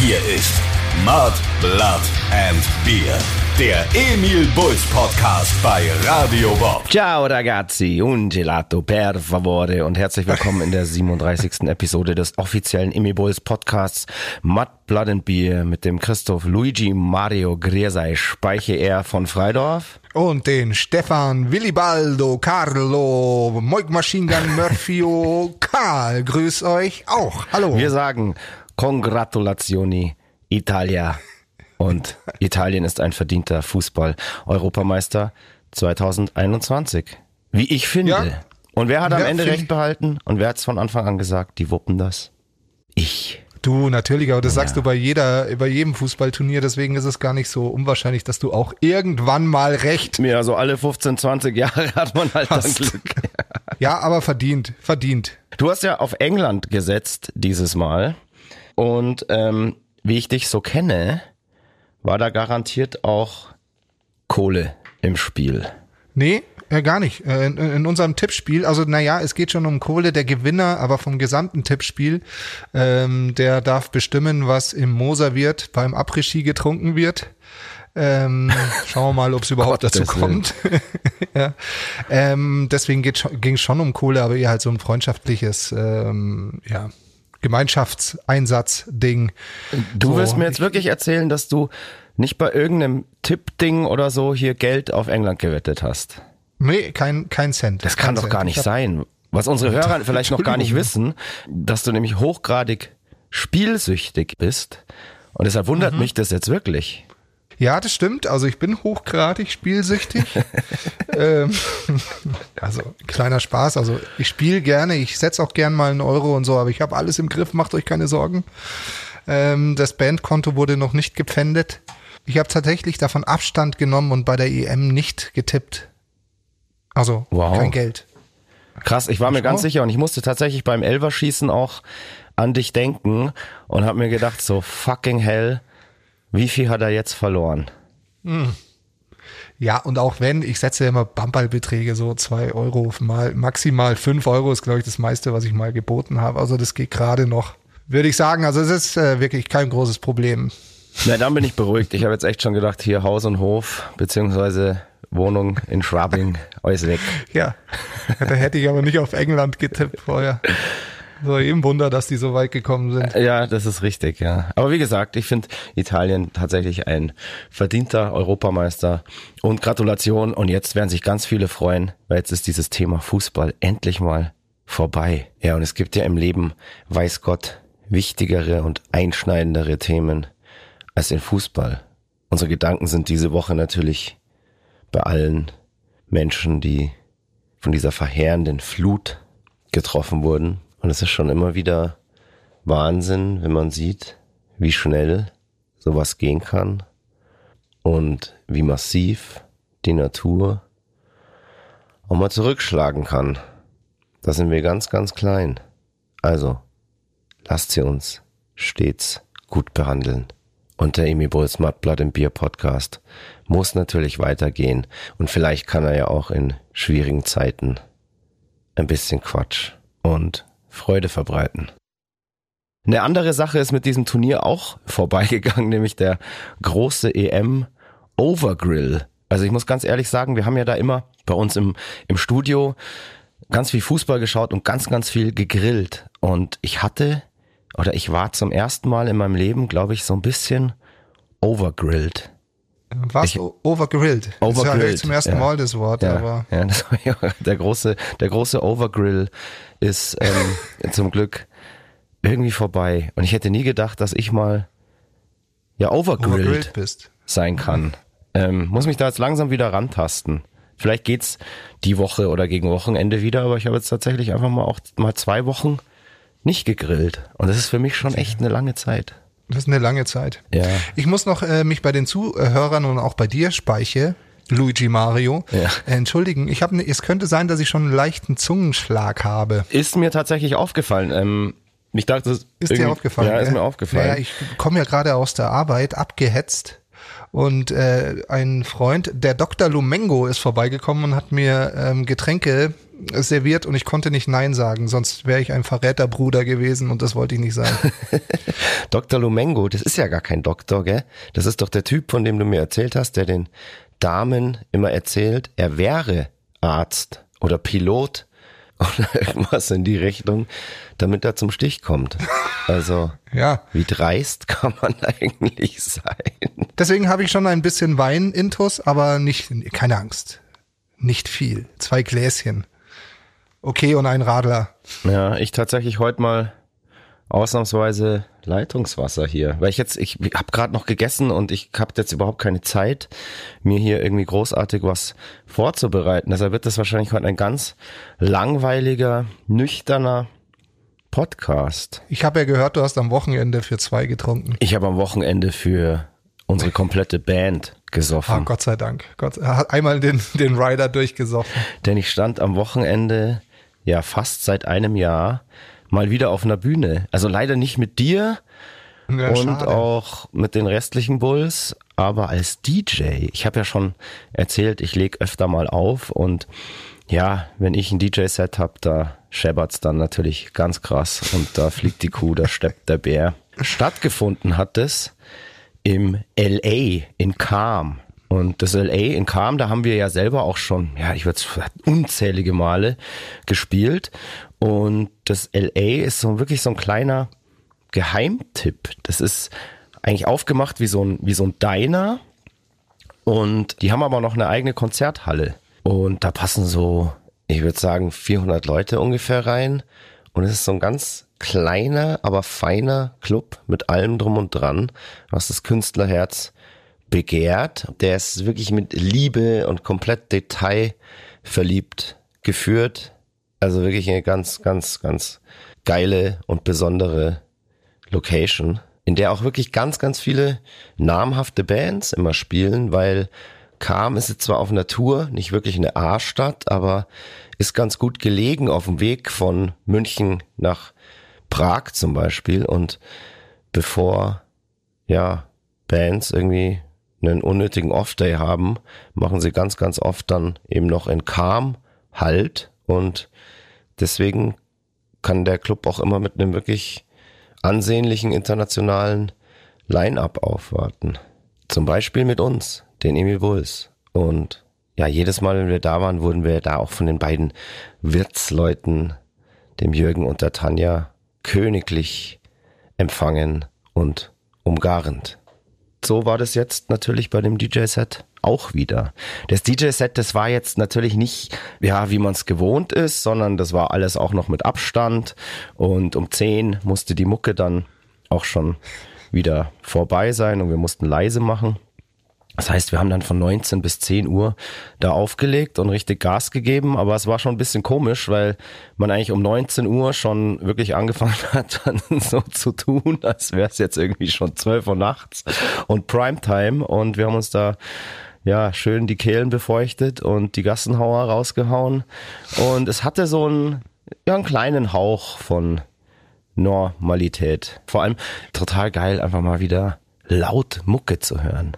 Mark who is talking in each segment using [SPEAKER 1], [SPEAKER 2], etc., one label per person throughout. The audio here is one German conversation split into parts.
[SPEAKER 1] Hier ist Mud, Blood and Beer. Der Emil Bulls Podcast bei Radio Bob.
[SPEAKER 2] Ciao ragazzi, un gelato per favore und herzlich willkommen in der 37. Episode des offiziellen Emil Bulls Podcasts Mud, Blood and Beer mit dem Christoph Luigi Mario Griersei Speiche er von Freidorf.
[SPEAKER 3] Und den Stefan Willibaldo Carlo Moik Machine Gun Murphyo Karl. Grüß euch auch. Hallo.
[SPEAKER 2] Wir sagen Congratulazioni Italia. Und Italien ist ein verdienter Fußball-Europameister 2021. Wie ich finde.
[SPEAKER 3] Ja.
[SPEAKER 2] Und wer hat am
[SPEAKER 3] Ja,
[SPEAKER 2] Ende recht behalten? Und wer hat es von Anfang an gesagt? Die wuppen das. Ich.
[SPEAKER 3] Du, natürlich, aber das sagst du bei jeder, bei jedem Fußballturnier, deswegen ist es gar nicht so unwahrscheinlich, dass du auch irgendwann mal recht.
[SPEAKER 2] Ja, so alle 15, 20 Jahre hat man halt dann
[SPEAKER 3] Hast.
[SPEAKER 2] Glück.
[SPEAKER 3] Ja, aber verdient, verdient.
[SPEAKER 2] Du hast ja auf England gesetzt dieses Mal. Und ähm, wie ich dich so kenne, war da garantiert auch Kohle im Spiel.
[SPEAKER 3] Nee, äh, gar nicht. Äh, in, in unserem Tippspiel, also naja, es geht schon um Kohle, der Gewinner, aber vom gesamten Tippspiel, ähm, der darf bestimmen, was im Moser wird, beim Après-Ski getrunken wird. Ähm, schauen wir mal, ob es überhaupt dazu kommt. ja. ähm, deswegen ging schon um Kohle, aber eher halt so ein freundschaftliches, ähm, ja, Gemeinschaftseinsatz-Ding.
[SPEAKER 2] Du
[SPEAKER 3] So,
[SPEAKER 2] wirst mir jetzt
[SPEAKER 3] ich-
[SPEAKER 2] wirklich erzählen, dass du nicht bei irgendeinem Tippding oder so hier Geld auf England gewettet hast.
[SPEAKER 3] Nee, kein, kein Cent.
[SPEAKER 2] Das kann doch
[SPEAKER 3] Cent.
[SPEAKER 2] gar
[SPEAKER 3] Ich
[SPEAKER 2] nicht sein. Was unsere Hörer vielleicht noch gar nicht wissen, dass du nämlich hochgradig spielsüchtig bist. Und deshalb wundert
[SPEAKER 3] Mhm.
[SPEAKER 2] mich das jetzt wirklich.
[SPEAKER 3] Ja, das stimmt. Also ich bin hochgradig spielsüchtig. ähm, also kleiner Spaß. Also ich spiele gerne, ich setze auch gern mal einen Euro und so, aber ich habe alles im Griff, macht euch keine Sorgen. Ähm, das Bandkonto wurde noch nicht gepfändet. Ich habe tatsächlich davon Abstand genommen und bei der EM nicht getippt. Also
[SPEAKER 2] Wow.
[SPEAKER 3] kein Geld.
[SPEAKER 2] Krass, ich war mir ganz sicher und ich musste tatsächlich beim Elverschießen auch an dich denken und habe mir gedacht, so fucking hell, wie viel hat er jetzt verloren?
[SPEAKER 3] Ja, und auch wenn, ich setze ja immer Bamballbeträge, so zwei Euro mal, maximal fünf Euro ist, glaube ich, das meiste, was ich mal geboten habe. Also das geht gerade noch. Würde ich sagen, also es ist äh, wirklich kein großes Problem.
[SPEAKER 2] Na, dann bin ich beruhigt. Ich habe jetzt echt schon gedacht, hier Haus und Hof, beziehungsweise Wohnung in Schwabing, alles weg.
[SPEAKER 3] Ja, da hätte ich aber nicht auf England getippt vorher. So eben Wunder, dass die so weit gekommen sind.
[SPEAKER 2] Ja, das ist richtig, ja. Aber wie gesagt, ich finde Italien tatsächlich ein verdienter Europameister und Gratulation. Und jetzt werden sich ganz viele freuen, weil jetzt ist dieses Thema Fußball endlich mal vorbei. Ja, und es gibt ja im Leben, weiß Gott, wichtigere und einschneidendere Themen als den Fußball. Unsere Gedanken sind diese Woche natürlich bei allen Menschen, die von dieser verheerenden Flut getroffen wurden. Und es ist schon immer wieder Wahnsinn, wenn man sieht, wie schnell sowas gehen kann und wie massiv die Natur auch mal zurückschlagen kann. Da sind wir ganz, ganz klein. Also, lasst sie uns stets gut behandeln. Und der Emi Bulls Blood and Beer Podcast muss natürlich weitergehen. Und vielleicht kann er ja auch in schwierigen Zeiten ein bisschen Quatsch und Freude verbreiten. Eine andere Sache ist mit diesem Turnier auch vorbeigegangen, nämlich der große EM Overgrill. Also ich muss ganz ehrlich sagen, wir haben ja da immer bei uns im, im Studio ganz viel Fußball geschaut und ganz, ganz viel gegrillt. Und ich hatte, oder ich war zum ersten Mal in meinem Leben, glaube ich, so ein bisschen overgrilled. Ich-
[SPEAKER 3] du overgrilled? Das höre
[SPEAKER 2] Overgrilled,
[SPEAKER 3] ich zum ersten
[SPEAKER 2] ja.
[SPEAKER 3] Mal das Wort,
[SPEAKER 2] Ja,
[SPEAKER 3] aber
[SPEAKER 2] ja, das war ja der große, der große Overgrill ist ähm, zum Glück irgendwie vorbei. Und ich hätte nie gedacht, dass ich mal ja overgrilled,
[SPEAKER 3] overgrilled bist.
[SPEAKER 2] sein kann. Ähm, muss mich da jetzt langsam wieder rantasten. Vielleicht geht's die Woche oder gegen Wochenende wieder, aber ich habe jetzt tatsächlich einfach mal auch mal zwei Wochen nicht gegrillt. Und das ist für mich schon echt eine lange Zeit.
[SPEAKER 3] Das ist eine lange Zeit.
[SPEAKER 2] Ja.
[SPEAKER 3] Ich muss noch äh, mich bei den Zuhörern und auch bei dir, Speiche, Luigi Mario,
[SPEAKER 2] Ja.
[SPEAKER 3] äh, entschuldigen. Ich habe, ne, es könnte sein, dass ich schon einen leichten Zungenschlag habe.
[SPEAKER 2] Ist mir tatsächlich aufgefallen. Ähm, ich dachte, das
[SPEAKER 3] Ist dir aufgefallen?
[SPEAKER 2] Ja, ist
[SPEAKER 3] gell?
[SPEAKER 2] mir aufgefallen.
[SPEAKER 3] Naja, ich komme ja gerade aus der Arbeit, abgehetzt. Und äh, ein Freund, der Dr. Lumengo, ist vorbeigekommen und hat mir ähm, Getränke serviert und ich konnte nicht Nein sagen, sonst wäre ich ein Verräterbruder gewesen und das wollte ich nicht sein.
[SPEAKER 2] Dr. Lumengo, das ist ja gar kein Doktor, gell? Das ist doch der Typ, von dem du mir erzählt hast, der den Damen immer erzählt, er wäre Arzt oder Pilot oder irgendwas in die Richtung, damit er zum Stich kommt. Also,
[SPEAKER 3] ja.
[SPEAKER 2] wie dreist kann man eigentlich sein?
[SPEAKER 3] Deswegen habe ich schon ein bisschen Wein intus, aber nicht, keine Angst. Nicht viel. Zwei Gläschen. Okay, und ein Radler.
[SPEAKER 2] Ja, ich tatsächlich heute mal ausnahmsweise Leitungswasser hier, weil ich jetzt ich habe gerade noch gegessen und ich habe jetzt überhaupt keine Zeit, mir hier irgendwie großartig was vorzubereiten. Deshalb wird das wahrscheinlich heute ein ganz langweiliger, nüchterner Podcast.
[SPEAKER 3] Ich habe ja gehört, du hast am Wochenende für zwei getrunken.
[SPEAKER 2] Ich habe am Wochenende für unsere komplette Band gesoffen.
[SPEAKER 3] Ah, Gott sei Dank. Gott, er hat einmal den, den Rider durchgesoffen.
[SPEAKER 2] Denn ich stand am Wochenende, ja fast seit einem Jahr, mal wieder auf einer Bühne. Also leider nicht mit dir
[SPEAKER 3] Ja,
[SPEAKER 2] und
[SPEAKER 3] schade.
[SPEAKER 2] auch mit den restlichen Bulls, aber als DJ. Ich habe ja schon erzählt, ich leg öfter mal auf und ja, wenn ich ein DJ-Set hab, da scheppert's dann natürlich ganz krass und da fliegt die Kuh, da steppt der Bär. Stattgefunden hat es im LA in Calm. Und das LA in Calm, da haben wir ja selber auch schon, ja, ich würde unzählige Male gespielt. Und das LA ist so wirklich so ein kleiner Geheimtipp. Das ist eigentlich aufgemacht wie so ein, wie so ein Diner. Und die haben aber noch eine eigene Konzerthalle. Und da passen so, ich würde sagen, 400 Leute ungefähr rein. Und es ist so ein ganz kleiner, aber feiner Club mit allem drum und dran, was das Künstlerherz begehrt. Der ist wirklich mit Liebe und komplett detailverliebt geführt. Also wirklich eine ganz, ganz, ganz geile und besondere Location, in der auch wirklich ganz, ganz viele namhafte Bands immer spielen, weil Kam ist jetzt zwar auf einer Tour, nicht wirklich eine A-Stadt, aber ist ganz gut gelegen auf dem Weg von München nach Prag zum Beispiel. Und bevor ja Bands irgendwie einen unnötigen Off-Day haben, machen sie ganz, ganz oft dann eben noch in Kam Halt und deswegen kann der Club auch immer mit einem wirklich ansehnlichen internationalen Line-up aufwarten. Zum Beispiel mit uns, den Emil Bulls. Und ja, jedes Mal, wenn wir da waren, wurden wir da auch von den beiden Wirtsleuten, dem Jürgen und der Tanja, königlich empfangen und umgarnt. So war das jetzt natürlich bei dem DJ-Set auch wieder. Das DJ-Set, das war jetzt natürlich nicht, ja, wie man es gewohnt ist, sondern das war alles auch noch mit Abstand und um 10 musste die Mucke dann auch schon wieder vorbei sein und wir mussten leise machen. Das heißt, wir haben dann von 19 bis 10 Uhr da aufgelegt und richtig Gas gegeben, aber es war schon ein bisschen komisch, weil man eigentlich um 19 Uhr schon wirklich angefangen hat, dann so zu tun, als wäre es jetzt irgendwie schon 12 Uhr nachts und Primetime. Und wir haben uns da ja schön die Kehlen befeuchtet und die Gassenhauer rausgehauen. Und es hatte so einen, ja, einen kleinen Hauch von Normalität. Vor allem total geil, einfach mal wieder laut Mucke zu hören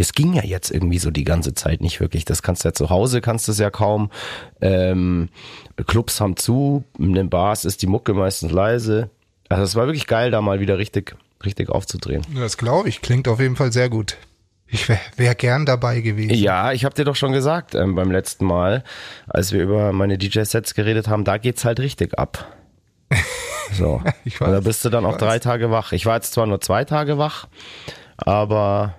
[SPEAKER 2] das ging ja jetzt irgendwie so die ganze Zeit nicht wirklich. Das kannst du ja zu Hause, kannst du es ja kaum. Ähm, Clubs haben zu, in den Bars ist die Mucke meistens leise. Also es war wirklich geil, da mal wieder richtig, richtig aufzudrehen.
[SPEAKER 3] Das glaube ich, klingt auf jeden Fall sehr gut. Ich wäre wär gern dabei gewesen.
[SPEAKER 2] Ja, ich habe dir doch schon gesagt ähm, beim letzten Mal, als wir über meine DJ-Sets geredet haben, da geht's halt richtig ab. So.
[SPEAKER 3] Ich
[SPEAKER 2] Und da
[SPEAKER 3] weiß,
[SPEAKER 2] bist du dann auch drei
[SPEAKER 3] weiß.
[SPEAKER 2] Tage wach. Ich war jetzt zwar nur zwei Tage wach, aber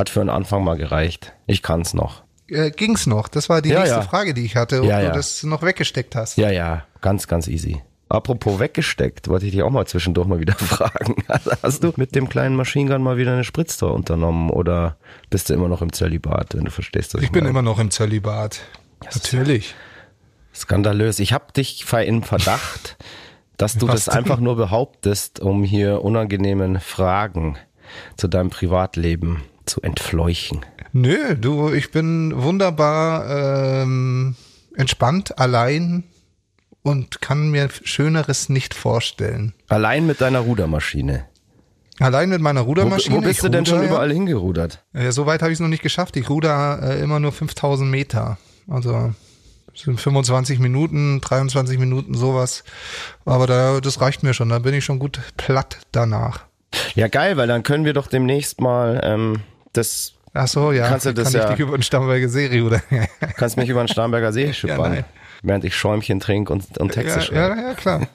[SPEAKER 2] hat für den Anfang mal gereicht. Ich kann's noch.
[SPEAKER 3] Äh, ging's noch? Das war die
[SPEAKER 2] Ja,
[SPEAKER 3] nächste
[SPEAKER 2] ja.
[SPEAKER 3] Frage, die ich hatte, ob
[SPEAKER 2] Ja,
[SPEAKER 3] du das noch weggesteckt hast.
[SPEAKER 2] Ja, ja, ganz, ganz easy. Apropos weggesteckt, wollte ich dich auch mal zwischendurch mal wieder fragen. Also Hast du mit dem kleinen Machine Gun mal wieder eine Spritztour unternommen oder bist du immer noch im Zölibat, wenn du verstehst, was ich,
[SPEAKER 3] Ich bin
[SPEAKER 2] meine?
[SPEAKER 3] immer noch im Zölibat. Natürlich.
[SPEAKER 2] Skandalös. Ich habe dich in Verdacht, dass du
[SPEAKER 3] Was
[SPEAKER 2] das
[SPEAKER 3] denn?
[SPEAKER 2] einfach nur behauptest, um hier unangenehmen Fragen zu deinem Privatleben zu entfleuchen.
[SPEAKER 3] Nö, du, ich bin wunderbar ähm, entspannt, allein und kann mir Schöneres nicht vorstellen.
[SPEAKER 2] Allein mit deiner Rudermaschine.
[SPEAKER 3] Allein mit meiner
[SPEAKER 2] Wo,
[SPEAKER 3] Rudermaschine.
[SPEAKER 2] wo bist
[SPEAKER 3] ich
[SPEAKER 2] du denn schon
[SPEAKER 3] ja.
[SPEAKER 2] überall hingerudert?
[SPEAKER 3] Äh, so weit habe ich es noch nicht geschafft. Ich ruder äh, immer nur 5000 Meter. Also sind 25 Minuten, 23 Minuten, sowas. Aber da, das reicht mir schon. Da bin ich schon gut platt danach.
[SPEAKER 2] Ja, geil, weil dann können wir doch demnächst mal ähm, das.
[SPEAKER 3] Ach so, ja.
[SPEAKER 2] Kannst du das
[SPEAKER 3] Kann
[SPEAKER 2] ja-
[SPEAKER 3] ich dich über den Starnberger See oder?
[SPEAKER 2] Kannst mich über den Starnberger See schippern,
[SPEAKER 3] nein.
[SPEAKER 2] während ich Schäumchen trinke und, und Texte
[SPEAKER 3] ja,
[SPEAKER 2] schreibe.
[SPEAKER 3] ja, ja, klar.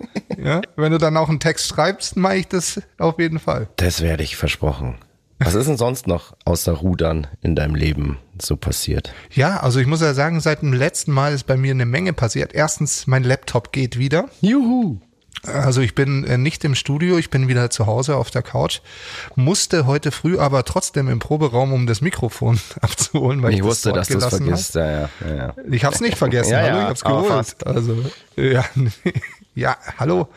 [SPEAKER 3] ja. Wenn du dann auch einen Text schreibst, mache ich das auf jeden Fall.
[SPEAKER 2] Das werde ich versprochen. Was ist denn sonst noch außer Rudern in deinem Leben so passiert?
[SPEAKER 3] Ja, also ich muss ja sagen, seit dem letzten Mal ist bei mir eine Menge passiert. Erstens, mein Laptop geht wieder.
[SPEAKER 2] Juhu!
[SPEAKER 3] Also ich bin äh, nicht im Studio, ich bin wieder zu Hause auf der Couch. Musste heute früh aber trotzdem im Proberaum, um das Mikrofon abzuholen, weil ich,
[SPEAKER 2] Ich wusste,
[SPEAKER 3] dort
[SPEAKER 2] dass du es vergisst. Ja, ja, ja.
[SPEAKER 3] Ich habe es nicht vergessen,
[SPEAKER 2] Ja,
[SPEAKER 3] hallo, ich habe es geholt.
[SPEAKER 2] fast.
[SPEAKER 3] Also ja, ja, hallo,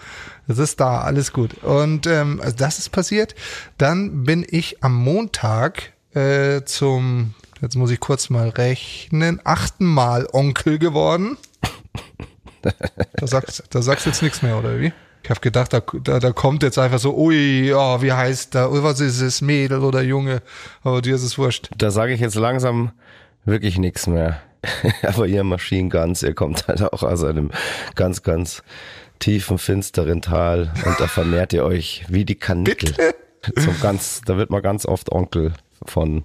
[SPEAKER 3] es ist da, alles gut. Und ähm, also das ist passiert. Dann bin ich am Montag äh, zum, jetzt muss ich kurz mal rechnen, achten Mal Onkel geworden. Da sagst, da sagst du jetzt nichts mehr, oder wie? Ich habe gedacht, da, da, da kommt jetzt einfach so, ui, ja, wie heißt da, ui, was ist es, Mädel oder Junge? Aber dir ist es wurscht.
[SPEAKER 2] Da sage ich jetzt langsam wirklich nichts mehr. Aber ihr Machine Guns, ihr kommt halt auch aus einem ganz, ganz tiefen, finsteren Tal und da vermehrt ihr euch wie die Kanickel. Zum ganz, da wird man ganz oft Onkel von,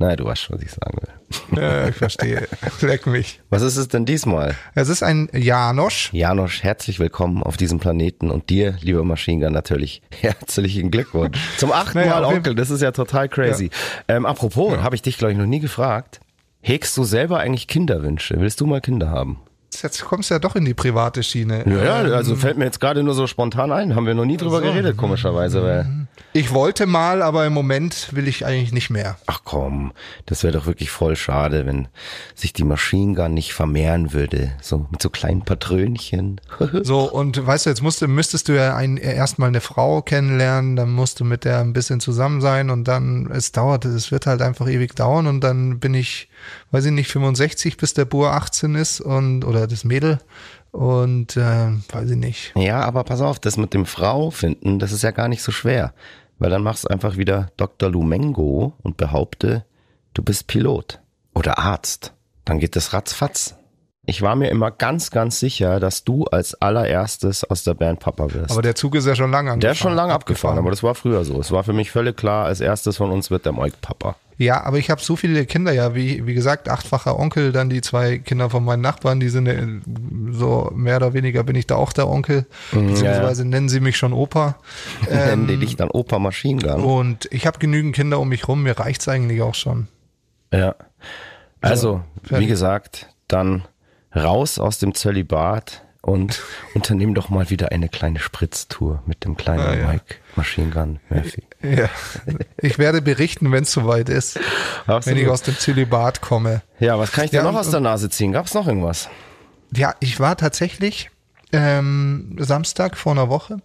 [SPEAKER 2] naja, du weißt schon, was ich sagen will.
[SPEAKER 3] Ja, ich verstehe. Leck mich.
[SPEAKER 2] Was ist es denn diesmal?
[SPEAKER 3] Es ist ein Janosch.
[SPEAKER 2] Janosch, herzlich willkommen auf diesem Planeten und dir, lieber Machine Gun, natürlich herzlichen Glückwunsch. Zum achten
[SPEAKER 3] Naja,
[SPEAKER 2] Mal Onkel, das ist ja total crazy. Ähm, apropos, habe ich dich, glaube ich, noch nie gefragt. Hegst du selber eigentlich Kinderwünsche? Willst du mal Kinder haben?
[SPEAKER 3] Jetzt kommst du ja doch in die private Schiene.
[SPEAKER 2] Ja,
[SPEAKER 3] Ähm,
[SPEAKER 2] ja, also fällt mir jetzt gerade nur so spontan ein. Haben wir noch nie drüber
[SPEAKER 3] so.
[SPEAKER 2] geredet, komischerweise. Weil,
[SPEAKER 3] Ich wollte mal, aber im Moment will ich eigentlich nicht mehr.
[SPEAKER 2] ach komm, das wäre doch wirklich voll schade, wenn sich die Machine Gun nicht vermehren würde. So mit so kleinen Patrönchen.
[SPEAKER 3] So, und weißt du, jetzt musst du, müsstest du ja ein, erstmal eine Frau kennenlernen, dann musst du mit der ein bisschen zusammen sein und dann, es dauert, es wird halt einfach ewig dauern und dann bin ich, weiß ich nicht, 65, bis der Bur 18 ist und, oder das Mädel und, äh, weiß ich nicht.
[SPEAKER 2] Ja, aber pass auf, das mit dem Frau finden, das ist ja gar nicht so schwer. Weil dann machst du einfach wieder Dr. Lumengo und behaupte, du bist Pilot oder Arzt. Dann geht das ratzfatz. Ich war mir immer ganz, ganz sicher, dass du als allererstes aus der Band Papa wirst.
[SPEAKER 3] Aber der Zug ist ja schon lange angefahren.
[SPEAKER 2] der ist schon lange abgefahren, aber das war früher so. Es war für mich völlig klar, als erstes von uns wird der Moik Papa.
[SPEAKER 3] Ja, aber ich habe so viele Kinder, ja, wie, wie gesagt, achtfacher Onkel, dann die zwei Kinder von meinen Nachbarn, die sind äh, so mehr oder weniger bin ich da auch der Onkel, beziehungsweise nennen sie mich schon Opa.
[SPEAKER 2] Nennen
[SPEAKER 3] Ähm,
[SPEAKER 2] die dich dann Opa Machine Gun.
[SPEAKER 3] und ich habe genügend Kinder um mich rum, mir reicht's eigentlich auch schon.
[SPEAKER 2] Ja. Also,
[SPEAKER 3] fertig.
[SPEAKER 2] wie gesagt, dann raus aus dem Zölibat und unternehm doch mal wieder eine kleine Spritztour mit dem kleinen
[SPEAKER 3] Ah, ja.
[SPEAKER 2] Mike Machine Gun Murphy.
[SPEAKER 3] Ja. Ich werde berichten, wenn es soweit ist,
[SPEAKER 2] Absolut.
[SPEAKER 3] wenn ich aus dem Zölibat komme.
[SPEAKER 2] Ja, was kann ich dir
[SPEAKER 3] Ja,
[SPEAKER 2] noch aus der Nase ziehen? Gab's noch irgendwas?
[SPEAKER 3] Ja, ich war tatsächlich ähm, Samstag vor einer Woche,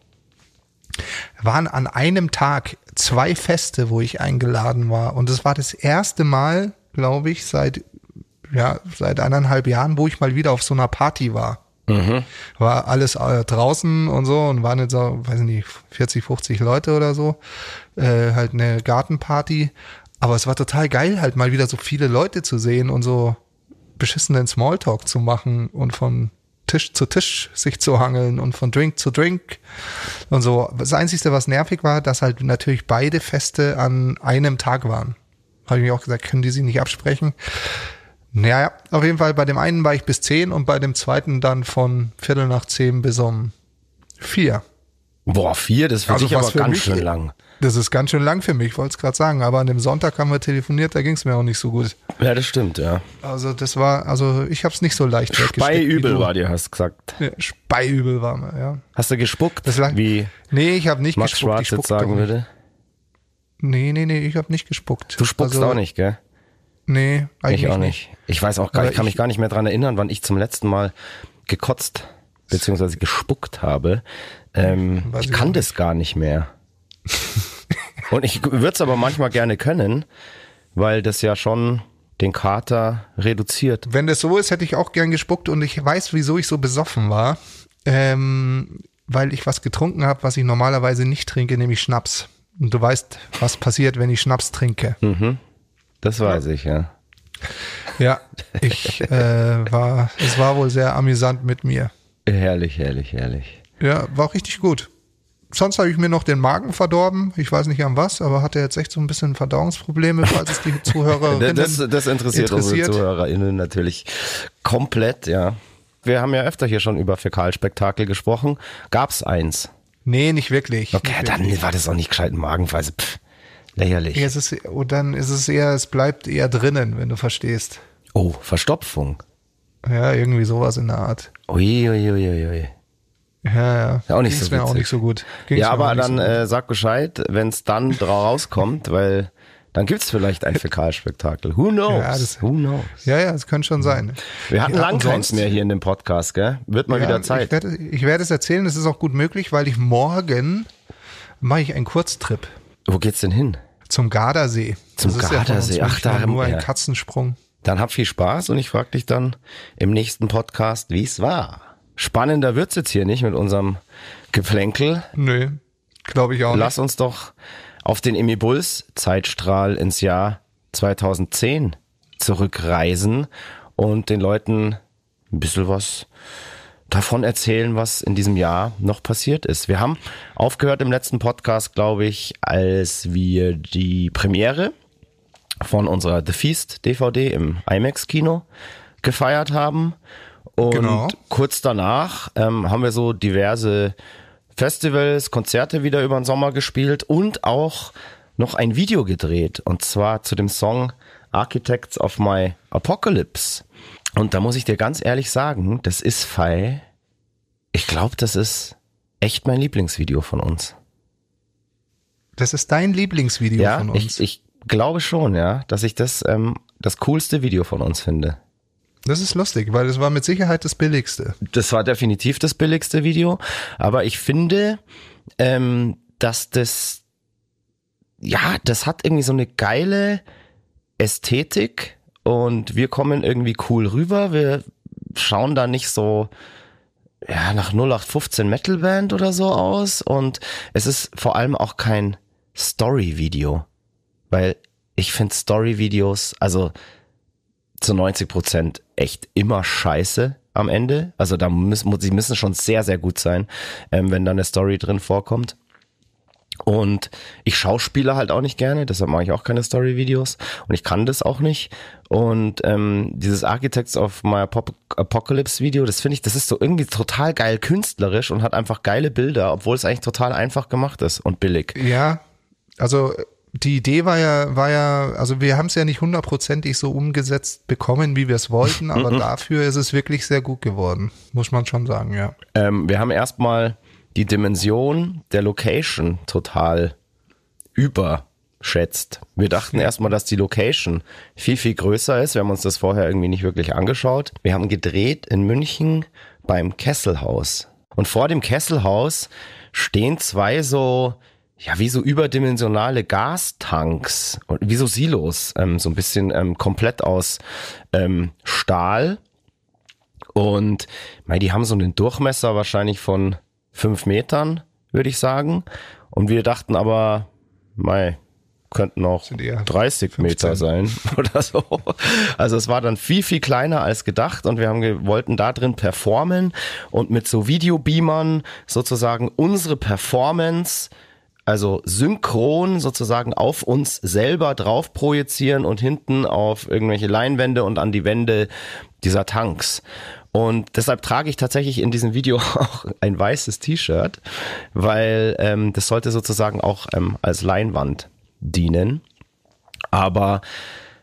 [SPEAKER 3] waren an einem Tag zwei Feste, wo ich eingeladen war. Und es war das erste Mal, glaube ich, seit, ja, seit eineinhalb Jahren, wo ich mal wieder auf so einer Party war. War alles äh, draußen und so und waren jetzt so, weiß ich nicht, 40, 50 Leute oder so. Äh, halt eine Gartenparty. Aber es war total geil, halt mal wieder so viele Leute zu sehen und so beschissenen Smalltalk zu machen und von Tisch zu Tisch sich zu hangeln und von Drink zu Drink und so. Das Einzige, was nervig war, dass halt natürlich beide Feste an einem Tag waren. Habe ich mir auch gesagt, können die sich nicht absprechen? Naja, auf jeden Fall, bei dem einen war ich bis zehn und bei dem zweiten dann von Viertel nach zehn bis um vier.
[SPEAKER 2] Boah, vier, das
[SPEAKER 3] Also was
[SPEAKER 2] aber
[SPEAKER 3] für
[SPEAKER 2] ganz
[SPEAKER 3] mich-
[SPEAKER 2] schön lang.
[SPEAKER 3] Das ist ganz schön lang für mich, wollte es gerade sagen. Aber an dem Sonntag haben wir telefoniert, da ging es mir auch nicht so gut.
[SPEAKER 2] Ja, das stimmt, ja.
[SPEAKER 3] Also das war, also ich habe es nicht so leicht
[SPEAKER 2] Speiübel
[SPEAKER 3] du.
[SPEAKER 2] war dir, hast gesagt.
[SPEAKER 3] Ja, Speiübel war mir, ja.
[SPEAKER 2] Hast du gespuckt?
[SPEAKER 3] Das lang-
[SPEAKER 2] wie
[SPEAKER 3] Nee, ich habe nicht
[SPEAKER 2] Max
[SPEAKER 3] gespuckt.
[SPEAKER 2] Schwarz
[SPEAKER 3] ich
[SPEAKER 2] jetzt sagen würde?
[SPEAKER 3] Nee, nee, nee, ich habe nicht gespuckt.
[SPEAKER 2] Du spuckst
[SPEAKER 3] Also,
[SPEAKER 2] auch nicht, gell?
[SPEAKER 3] Nee, eigentlich
[SPEAKER 2] Ich auch nicht. Ich weiß auch gar,
[SPEAKER 3] Aber
[SPEAKER 2] ich kann
[SPEAKER 3] ich-
[SPEAKER 2] mich gar nicht mehr dran erinnern, wann ich zum letzten Mal gekotzt beziehungsweise gespuckt habe. Ähm, ich kann das gar nicht mehr. Und ich würde es aber manchmal gerne können, weil das ja schon den Kater reduziert.
[SPEAKER 3] Wenn das so ist, hätte ich auch gern gespuckt und ich weiß, wieso ich so besoffen war. Ähm, weil ich was getrunken habe, was ich normalerweise nicht trinke, nämlich Schnaps. Und du weißt, was passiert, wenn ich Schnaps trinke.
[SPEAKER 2] Das weiß ich, ja.
[SPEAKER 3] Ja, ich äh, war, es war wohl sehr amüsant mit mir.
[SPEAKER 2] Herrlich, herrlich, herrlich.
[SPEAKER 3] Ja, war richtig gut. Sonst habe ich mir noch den Magen verdorben. Ich weiß nicht an was, aber hatte jetzt echt so ein bisschen Verdauungsprobleme, falls es die Zuhörerinnen
[SPEAKER 2] Das, das interessiert,
[SPEAKER 3] interessiert.
[SPEAKER 2] unsere ZuhörerInnen natürlich komplett, ja. Wir haben ja öfter hier schon über Fäkalspektakel gesprochen. Gab's eins?
[SPEAKER 3] Nee, nicht wirklich.
[SPEAKER 2] Okay,
[SPEAKER 3] nicht
[SPEAKER 2] dann
[SPEAKER 3] wirklich.
[SPEAKER 2] war das auch nicht gescheit Magenweise. Pff, lächerlich.
[SPEAKER 3] Ja, es ist, und dann ist es eher, es bleibt eher drinnen, wenn du verstehst.
[SPEAKER 2] Oh, Verstopfung.
[SPEAKER 3] Ja, irgendwie sowas in der Art.
[SPEAKER 2] Ui, ui, ui, ui, ui.
[SPEAKER 3] Ja, ja.
[SPEAKER 2] Ja, auch nicht
[SPEAKER 3] Ging's
[SPEAKER 2] so
[SPEAKER 3] mir auch nicht so gut. Ging's
[SPEAKER 2] Ja, aber dann
[SPEAKER 3] so
[SPEAKER 2] äh, sag Bescheid, wenn es dann rauskommt, weil dann gibt's vielleicht ein Fäkalspektakel. Who knows?
[SPEAKER 3] Ja, das-
[SPEAKER 2] Who knows?
[SPEAKER 3] ja, ja, es könnte schon sein.
[SPEAKER 2] Wir hatten
[SPEAKER 3] Ja,
[SPEAKER 2] lang keins mehr hier in dem Podcast, gell? Wird mal
[SPEAKER 3] Ja,
[SPEAKER 2] wieder
[SPEAKER 3] Ich
[SPEAKER 2] Zeit.
[SPEAKER 3] werde, ich werde es erzählen, es ist auch gut möglich, weil ich morgen mache ich einen Kurztrip
[SPEAKER 2] Wo geht's denn hin?
[SPEAKER 3] Zum Gardasee.
[SPEAKER 2] Zum
[SPEAKER 3] das ist ja
[SPEAKER 2] Gardasee. Ach, da-
[SPEAKER 3] nur ein. Katzensprung.
[SPEAKER 2] Dann hab viel Spaß und ich frage dich dann im nächsten Podcast, wie es war. Spannender wird's jetzt hier nicht mit unserem Geplänkel.
[SPEAKER 3] Nö, glaube ich auch
[SPEAKER 2] Lass uns doch auf den Emmy Bulls Zeitstrahl ins Jahr 2010 zurückreisen und den Leuten ein bisschen was davon erzählen, was in diesem Jahr noch passiert ist. Wir haben aufgehört im letzten Podcast, glaube ich, als wir die Premiere von unserer The Feast DVD im IMAX Kino gefeiert haben. Und
[SPEAKER 3] Genau.
[SPEAKER 2] kurz danach ähm, haben wir so diverse Festivals, Konzerte wieder über den Sommer gespielt und auch noch ein Video gedreht. Und zwar zu dem Song Architects of My Apocalypse. Und da muss ich dir ganz ehrlich sagen, das ist Fei. Ich glaube, das ist echt mein Lieblingsvideo von uns.
[SPEAKER 3] Das ist dein Lieblingsvideo
[SPEAKER 2] Ja,
[SPEAKER 3] von uns.
[SPEAKER 2] ich, ich glaube schon, ja, dass ich das ähm, das coolste Video von uns finde.
[SPEAKER 3] das ist lustig, weil es war mit Sicherheit das billigste.
[SPEAKER 2] Das war definitiv das billigste Video, aber ich finde, ähm, dass das, ja, das hat irgendwie so eine geile Ästhetik und wir kommen irgendwie cool rüber. Wir schauen da nicht so, ja, nach 0815 Metalband oder so aus und es ist vor allem auch kein Story-Video, weil ich finde Story-Videos, also zu 90 Prozent echt immer scheiße am Ende. Also da müssen, sie müssen schon sehr, sehr gut sein, ähm, wenn da eine Story drin vorkommt. Und ich schauspiele halt auch nicht gerne, deshalb mache ich auch keine Story-Videos und ich kann das auch nicht. Und ähm, dieses Architects of My Apocalypse Video, das finde ich, das ist so irgendwie total geil künstlerisch und hat einfach geile Bilder, obwohl es eigentlich total einfach gemacht ist und billig.
[SPEAKER 3] Ja, also die Idee war ja, war ja, also wir haben es ja nicht hundertprozentig so umgesetzt bekommen, wie wir es wollten, aber dafür ist es wirklich sehr gut geworden, muss man schon sagen, ja.
[SPEAKER 2] Ähm, wir haben erstmal die Dimension der Location total überschätzt. Wir dachten erstmal, dass die Location viel, viel größer ist. Wir haben uns das vorher irgendwie nicht wirklich angeschaut. Wir haben gedreht in München beim Kesselhaus. Und vor dem Kesselhaus stehen zwei so, ja, wie so überdimensionale Gastanks, und wie so Silos, ähm, so ein bisschen ähm, komplett aus ähm, Stahl. Und mei, die haben so einen Durchmesser wahrscheinlich von fünf Metern, würde ich sagen. Und wir dachten aber, mei, könnten auch
[SPEAKER 3] Sind eher
[SPEAKER 2] 30 Meter
[SPEAKER 3] 15.
[SPEAKER 2] sein oder so. Also es war dann viel, viel kleiner als gedacht und wir haben wollten da drin performen und mit so Videobeamern sozusagen unsere Performance also synchron sozusagen auf uns selber drauf projizieren und hinten auf irgendwelche Leinwände und an die Wände dieser Tanks. Und deshalb trage ich tatsächlich in diesem Video auch ein weißes T-Shirt, weil ähm, das sollte sozusagen auch ähm, als Leinwand dienen. Aber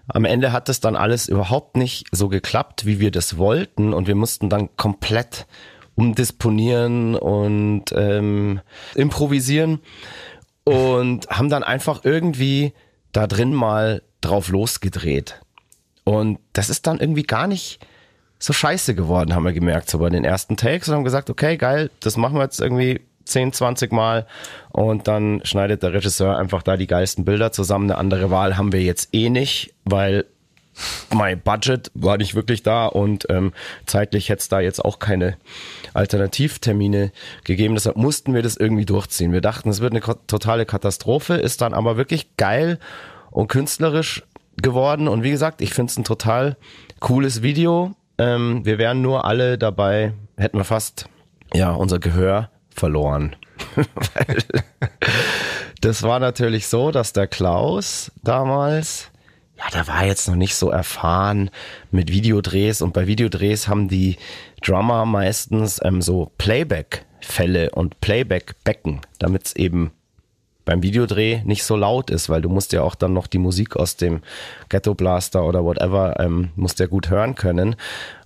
[SPEAKER 2] am Ende hat das dann alles überhaupt nicht so geklappt, wie wir das wollten. Und wir mussten dann komplett umdisponieren und ähm, improvisieren und haben dann einfach irgendwie da drin mal drauf losgedreht. Und das ist dann irgendwie gar nicht so scheiße geworden, haben wir gemerkt, so bei den ersten Takes und haben gesagt, okay, geil, das machen wir jetzt irgendwie 10, 20 Mal und dann schneidet der Regisseur einfach da die geilsten Bilder zusammen. Eine andere Wahl haben wir jetzt eh nicht, weil mein Budget war nicht wirklich da und ähm, zeitlich hätte es da jetzt auch keine Alternativtermine gegeben. Deshalb mussten wir das irgendwie durchziehen. Wir dachten, es wird eine totale Katastrophe, ist dann aber wirklich geil und künstlerisch geworden. Und wie gesagt, ich finde es ein total cooles Video. Ähm, wir wären nur alle dabei, hätten wir fast ja unser Gehör verloren. Das war natürlich so, dass der Klaus damals, ja, der war jetzt noch nicht so erfahren mit Videodrehs und bei Videodrehs haben die Drummer meistens ähm, so Playback-Fälle und Playback-Becken, damit es eben beim Videodreh nicht so laut ist, weil du musst ja auch dann noch die Musik aus dem Ghetto Blaster oder whatever, ähm, musst ja gut hören können.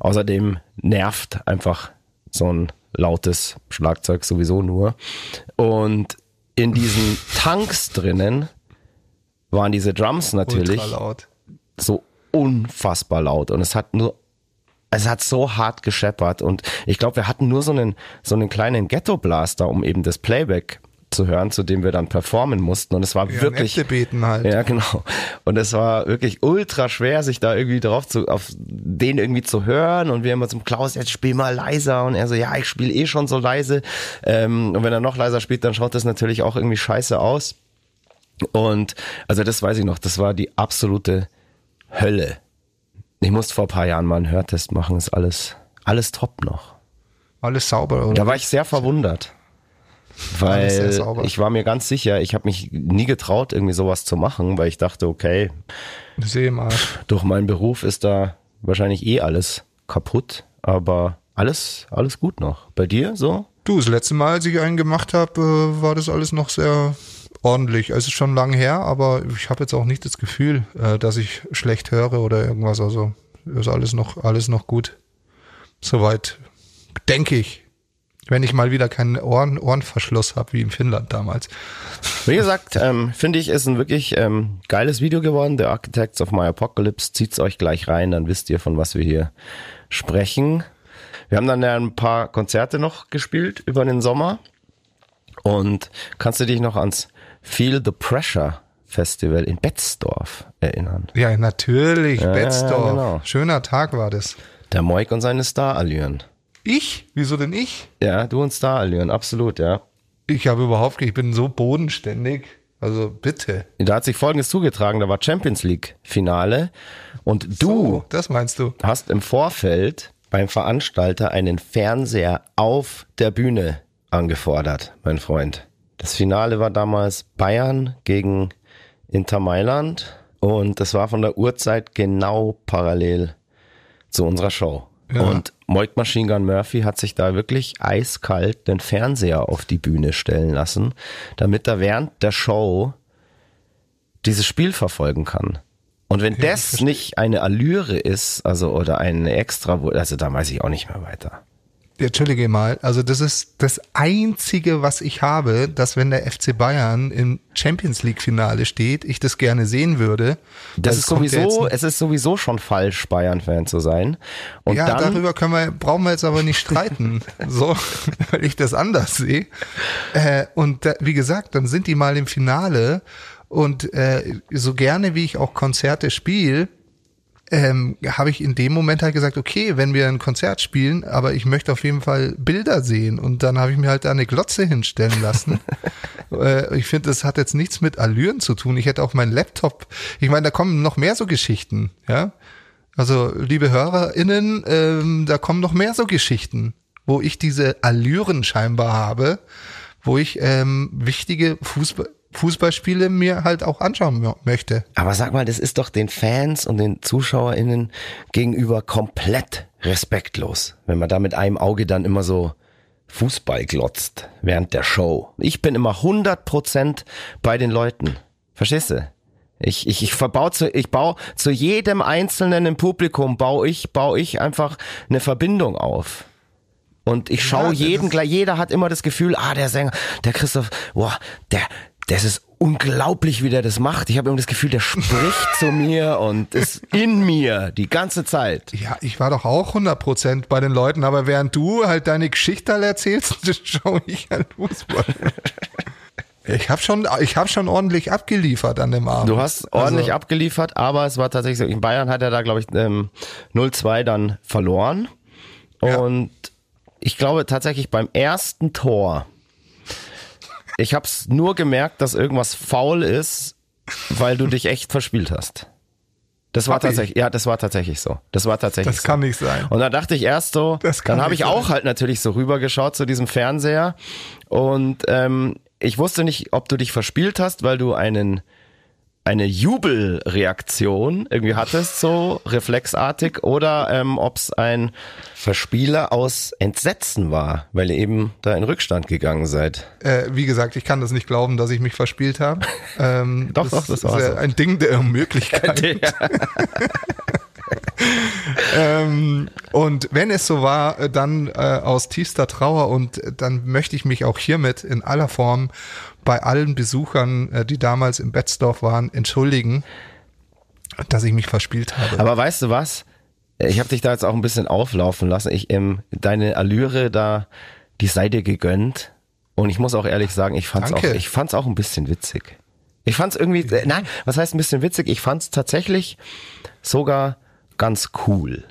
[SPEAKER 2] Außerdem nervt einfach so ein lautes Schlagzeug sowieso nur. Und in diesen Tanks drinnen waren diese Drums natürlich so unfassbar laut und es hat nur es hat so hart gescheppert und ich glaube, wir hatten nur so einen so einen kleinen Ghetto Blaster, um eben das Playback zu hören, zu dem wir dann performen mussten und es war
[SPEAKER 3] Ja,
[SPEAKER 2] wirklich
[SPEAKER 3] halt.
[SPEAKER 2] ja, genau. Und es war wirklich ultra schwer, sich da irgendwie drauf zu, auf den irgendwie zu hören. Und wir immer zum Klaus, jetzt spiel mal leiser. Und er so, ja, ich spiele eh schon so leise. Ähm, und wenn er noch leiser spielt, dann schaut das natürlich auch irgendwie scheiße aus. Und also das weiß ich noch, das war die absolute Hölle. Ich musste vor ein paar Jahren mal einen Hörtest machen, ist alles, alles top noch.
[SPEAKER 3] Alles sauber, oder?
[SPEAKER 2] Da war ich sehr verwundert. Weil ich war mir ganz sicher, ich habe mich nie getraut, irgendwie sowas zu machen, weil ich dachte, okay,
[SPEAKER 3] Sehe mal.
[SPEAKER 2] durch meinen Beruf ist da wahrscheinlich eh alles kaputt, aber alles, alles gut noch. Bei dir so?
[SPEAKER 3] Du, das letzte Mal, als ich einen gemacht habe, äh, war das alles noch sehr ordentlich. Es ist schon lange her, aber ich habe jetzt auch nicht das Gefühl, äh, dass ich schlecht höre oder irgendwas. Also ist alles noch, alles noch gut. Soweit denke ich. Wenn ich mal wieder keinen Ohren, Ohrenverschluss habe, wie in Finnland damals.
[SPEAKER 2] Wie gesagt, ähm, finde ich, ist ein wirklich ähm, geiles Video geworden. The Architects of My Apocalypse. Zieht's euch gleich rein, dann wisst ihr, von was wir hier sprechen. Wir haben dann ja ein paar Konzerte noch gespielt über den Sommer. Und kannst du dich noch ans Feel the Pressure Festival in Betzdorf erinnern?
[SPEAKER 3] Ja, natürlich,
[SPEAKER 2] Ja,
[SPEAKER 3] Betzdorf.
[SPEAKER 2] genau.
[SPEAKER 3] Schöner Tag war das.
[SPEAKER 2] Der Moik und seine Starallüren.
[SPEAKER 3] Ich? Wieso denn ich?
[SPEAKER 2] Ja, du und Starallüren, absolut, ja.
[SPEAKER 3] Ich habe überhaupt, ich bin so bodenständig. Also bitte.
[SPEAKER 2] Da hat sich Folgendes zugetragen, da war Champions League Finale und du
[SPEAKER 3] So, das meinst du?
[SPEAKER 2] hast im Vorfeld beim Veranstalter einen Fernseher auf der Bühne angefordert, mein Freund. Das Finale war damals Bayern gegen Inter Mailand und das war von der Uhrzeit genau parallel zu unserer Show.
[SPEAKER 3] Ja.
[SPEAKER 2] Und Moik Machine Gun Murphy hat sich da wirklich eiskalt den Fernseher auf die Bühne stellen lassen, damit er während der Show dieses Spiel verfolgen kann. Und wenn das nicht eine Allüre ist, also oder ein extra, also da weiß ich auch nicht mehr weiter.
[SPEAKER 3] Ja, Entschuldige mal, also das ist das Einzige, was ich habe, dass wenn der FC Bayern im Champions League Finale steht, ich das gerne sehen würde.
[SPEAKER 2] Das
[SPEAKER 3] Also
[SPEAKER 2] ist sowieso, es ist sowieso schon falsch, Bayern-Fan zu sein. Und
[SPEAKER 3] ja,
[SPEAKER 2] dann,
[SPEAKER 3] darüber können wir, brauchen wir jetzt aber nicht streiten, so, weil ich das anders sehe. Äh, und da, wie gesagt, dann sind die mal im Finale und äh, so gerne wie ich auch Konzerte spiele, ähm, habe ich in dem Moment halt gesagt, okay, wenn wir ein Konzert spielen, aber ich möchte auf jeden Fall Bilder sehen und dann habe ich mir halt da eine Glotze hinstellen lassen. äh, ich finde, das hat jetzt nichts mit Allüren zu tun. Ich hätte auch meinen Laptop, ich meine, da kommen noch mehr so Geschichten, ja. Also, liebe HörerInnen, ähm, da kommen noch mehr so Geschichten, wo ich diese Allüren scheinbar habe, wo ich ähm, wichtige Fußball Fußballspiele mir halt auch anschauen mö- möchte.
[SPEAKER 2] aber sag mal, das ist doch den Fans und den ZuschauerInnen gegenüber komplett respektlos, wenn man da mit einem Auge dann immer so Fußball glotzt während der Show. Ich bin immer 100% bei den Leuten. Verstehst du? Ich, ich, ich verbau zu, ich baue zu jedem Einzelnen im Publikum baue ich, baue ich einfach eine Verbindung auf. Und ich schaue
[SPEAKER 3] das
[SPEAKER 2] jeden jeder hat immer das Gefühl, ah, der Sänger, der Christoph, boah, der, das ist unglaublich, wie der das macht. Ich habe immer das Gefühl, der spricht zu mir und ist in mir die ganze Zeit.
[SPEAKER 3] Ja, ich war doch auch 100% bei den Leuten, aber während du halt deine Geschichte erzählst, schaue ich halt Fußball. Ich habe schon, ich habe schon ordentlich abgeliefert an dem Abend.
[SPEAKER 2] Du hast ordentlich
[SPEAKER 3] also,
[SPEAKER 2] abgeliefert, aber es war tatsächlich so, in Bayern hat er da, glaube ich, ähm, 0-2 dann verloren.
[SPEAKER 3] Ja.
[SPEAKER 2] Und ich glaube tatsächlich beim ersten Tor, ich habe es nur gemerkt, dass irgendwas faul ist, weil du dich echt verspielt hast. Das war
[SPEAKER 3] Hab ich?
[SPEAKER 2] tatsächlich, ja, das war tatsächlich so. Das war tatsächlich
[SPEAKER 3] Das
[SPEAKER 2] so.
[SPEAKER 3] kann nicht sein.
[SPEAKER 2] Und da dachte ich erst so,
[SPEAKER 3] Das kann
[SPEAKER 2] dann habe ich auch
[SPEAKER 3] sein.
[SPEAKER 2] halt natürlich so rübergeschaut zu diesem Fernseher und ähm, ich wusste nicht, ob du dich verspielt hast, weil du einen eine Jubelreaktion irgendwie hattest, so reflexartig, oder ähm, ob es ein Verspieler aus Entsetzen war, weil ihr eben da in Rückstand gegangen seid.
[SPEAKER 3] Äh, wie gesagt, ich kann das nicht glauben, dass ich mich verspielt habe. Ähm,
[SPEAKER 2] Doch, doch, das war
[SPEAKER 3] ist
[SPEAKER 2] so.
[SPEAKER 3] ein Ding der Unmöglichkeit. ähm, und wenn es so war, äh, dann äh, aus tiefster Trauer und äh, dann möchte ich mich auch hiermit in aller Form bei allen Besuchern, äh, die damals im Betzdorf waren, entschuldigen, dass ich mich verspielt habe.
[SPEAKER 2] Aber weißt du was? Ich habe dich da jetzt auch ein bisschen auflaufen lassen. Ich ähm, deine Allüre da, die sei dir gegönnt. Und ich muss auch ehrlich sagen, ich fand's auch,
[SPEAKER 3] Danke.
[SPEAKER 2] ich fand's auch ein bisschen witzig. Ich fand's irgendwie, äh, nein, was heißt ein bisschen witzig? Ich fand's tatsächlich sogar ganz cool.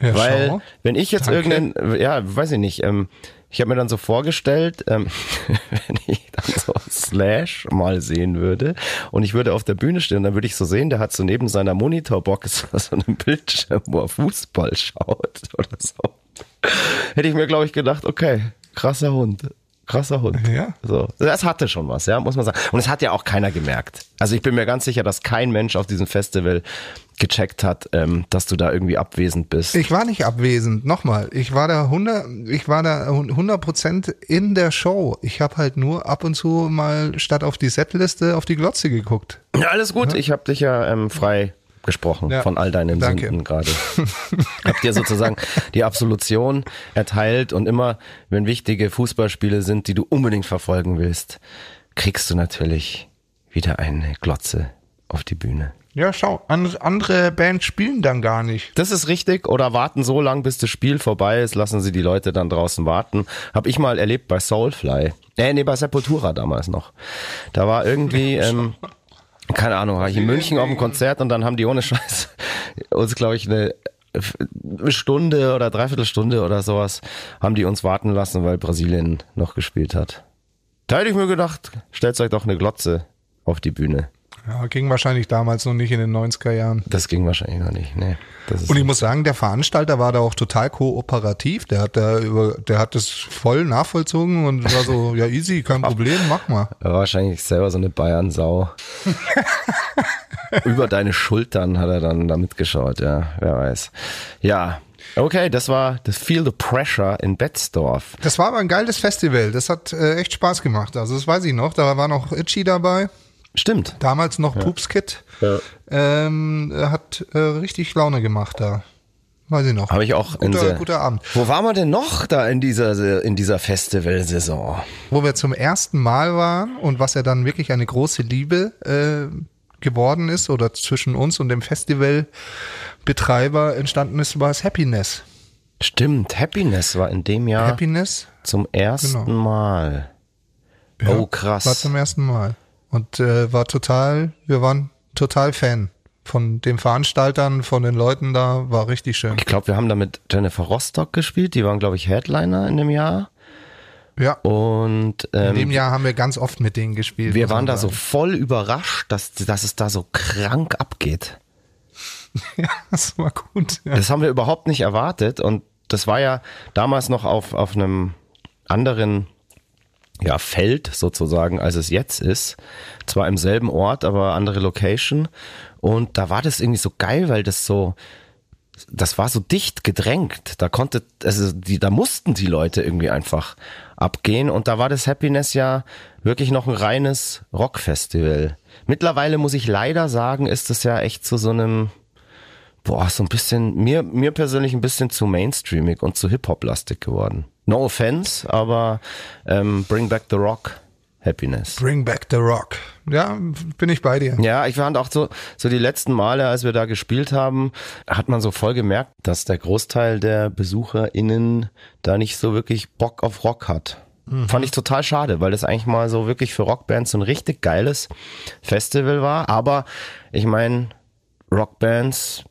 [SPEAKER 3] ja,
[SPEAKER 2] Weil,
[SPEAKER 3] schau.
[SPEAKER 2] wenn ich jetzt
[SPEAKER 3] Danke.
[SPEAKER 2] irgendeinen, ja, weiß ich nicht, ähm, ich habe mir dann so vorgestellt, ähm, wenn ich dann so Slash mal sehen würde und ich würde auf der Bühne stehen, dann würde ich so sehen, der hat so neben seiner Monitorbox so einen Bildschirm, wo er Fußball schaut oder so. Hätte ich mir, glaube ich, gedacht, okay, krasser Hund. Krasser Hund.
[SPEAKER 3] Ja.
[SPEAKER 2] So. Das hatte schon was, ja, muss man sagen. Und es hat ja auch keiner gemerkt. Also ich bin mir ganz sicher, dass kein Mensch auf diesem Festival gecheckt hat, ähm, dass du da irgendwie abwesend bist.
[SPEAKER 3] Ich war nicht abwesend. Nochmal, ich war da 100, ich war da 100 Prozent in der Show. Ich habe halt nur ab und zu mal statt auf die Setliste auf die Glotze geguckt.
[SPEAKER 2] Ja, alles gut. Ich habe dich ja ähm, frei gesprochen
[SPEAKER 3] Ja,
[SPEAKER 2] von all deinen
[SPEAKER 3] danke.
[SPEAKER 2] Sünden gerade. Hab dir sozusagen die Absolution erteilt und immer, wenn wichtige Fußballspiele sind, die du unbedingt verfolgen willst, kriegst du natürlich wieder eine Glotze auf die Bühne.
[SPEAKER 3] Ja, schau, an- andere Bands spielen dann gar nicht.
[SPEAKER 2] Das ist richtig oder warten so lang, bis das Spiel vorbei ist, lassen sie die Leute dann draußen warten. Hab ich mal erlebt bei Soulfly. Äh, nee, bei Sepultura damals noch. Da war irgendwie, ähm, keine Ahnung, war ich in München auf dem Konzert und dann haben die ohne Scheiß uns, glaube ich, eine eine Stunde oder Dreiviertelstunde oder sowas haben die uns warten lassen, weil Brasilien noch gespielt hat. Da hätte ich mir gedacht, stellt euch doch eine Glotze auf die Bühne.
[SPEAKER 3] Ja, ging wahrscheinlich damals noch nicht in den 90er Jahren.
[SPEAKER 2] Das ging wahrscheinlich noch nicht. Nee,
[SPEAKER 3] Und ich muss sagen, der Veranstalter war da auch total kooperativ. Der hat da über, der hat das voll nachvollzogen und war so, ja easy, kein Problem, mach mal.
[SPEAKER 2] Er war wahrscheinlich selber so eine Bayern-Sau. Über deine Schultern hat er dann da mitgeschaut, ja, wer weiß. Ja, okay, das war das Feel the Pressure in Betzdorf.
[SPEAKER 3] Das war aber ein geiles Festival. Das hat äh, echt Spaß gemacht. Also das weiß ich noch. Da war noch Itchy dabei.
[SPEAKER 2] Stimmt.
[SPEAKER 3] Damals noch Poopskit.
[SPEAKER 2] Ja.
[SPEAKER 3] Ähm, er hat äh, richtig Laune gemacht da. Weiß ich noch.
[SPEAKER 2] Habe ich auch
[SPEAKER 3] guter,
[SPEAKER 2] sehr-
[SPEAKER 3] guter Abend.
[SPEAKER 2] Wo waren wir denn noch da in dieser, in dieser Festivalsaison?
[SPEAKER 3] Wo wir zum ersten Mal waren und was ja dann wirklich eine große Liebe äh, geworden ist oder zwischen uns und dem Festivalbetreiber entstanden ist, war es Happiness.
[SPEAKER 2] Stimmt, Happiness war in dem Jahr
[SPEAKER 3] Happiness
[SPEAKER 2] zum ersten
[SPEAKER 3] Genau.
[SPEAKER 2] Mal.
[SPEAKER 3] Ja,
[SPEAKER 2] oh, krass.
[SPEAKER 3] war zum ersten Mal. Und äh, war total, wir waren total Fan von den Veranstaltern, von den Leuten da, war richtig schön.
[SPEAKER 2] Ich glaube, wir haben da mit Jennifer Rostock gespielt. Die waren, glaube ich, Headliner in dem Jahr.
[SPEAKER 3] Ja,
[SPEAKER 2] Und ähm,
[SPEAKER 3] in dem Jahr haben wir ganz oft mit denen gespielt.
[SPEAKER 2] Wir waren da so voll überrascht, dass, dass es da so krank abgeht.
[SPEAKER 3] Ja, das war gut. Ja.
[SPEAKER 2] Das haben wir überhaupt nicht erwartet und das war ja damals noch auf, auf einem anderen ja, Feld sozusagen, als es jetzt ist. Zwar im selben Ort, aber andere Location. Und da war das irgendwie so geil, weil das so, das war so dicht gedrängt. Da konnte, also die, da mussten die Leute irgendwie einfach abgehen. Und da war das Happiness ja wirklich noch ein reines Rockfestival. Mittlerweile muss ich leider sagen, ist es ja echt zu so einem, boah, so ein bisschen, mir, mir persönlich ein bisschen zu mainstreamig und zu Hip-Hop-lastig geworden. No offense, aber ähm, Bring Back the Rock, Happiness.
[SPEAKER 3] Bring back the rock. Ja, bin ich bei dir.
[SPEAKER 2] Ja, ich fand auch so, so die letzten Male, als wir da gespielt haben, hat man so voll gemerkt, dass der Großteil der BesucherInnen da nicht so wirklich Bock auf Rock hat. Fand ich total schade, weil das eigentlich mal so wirklich für Rockbands so ein richtig geiles Festival war. Aber ich meine, Rockbands,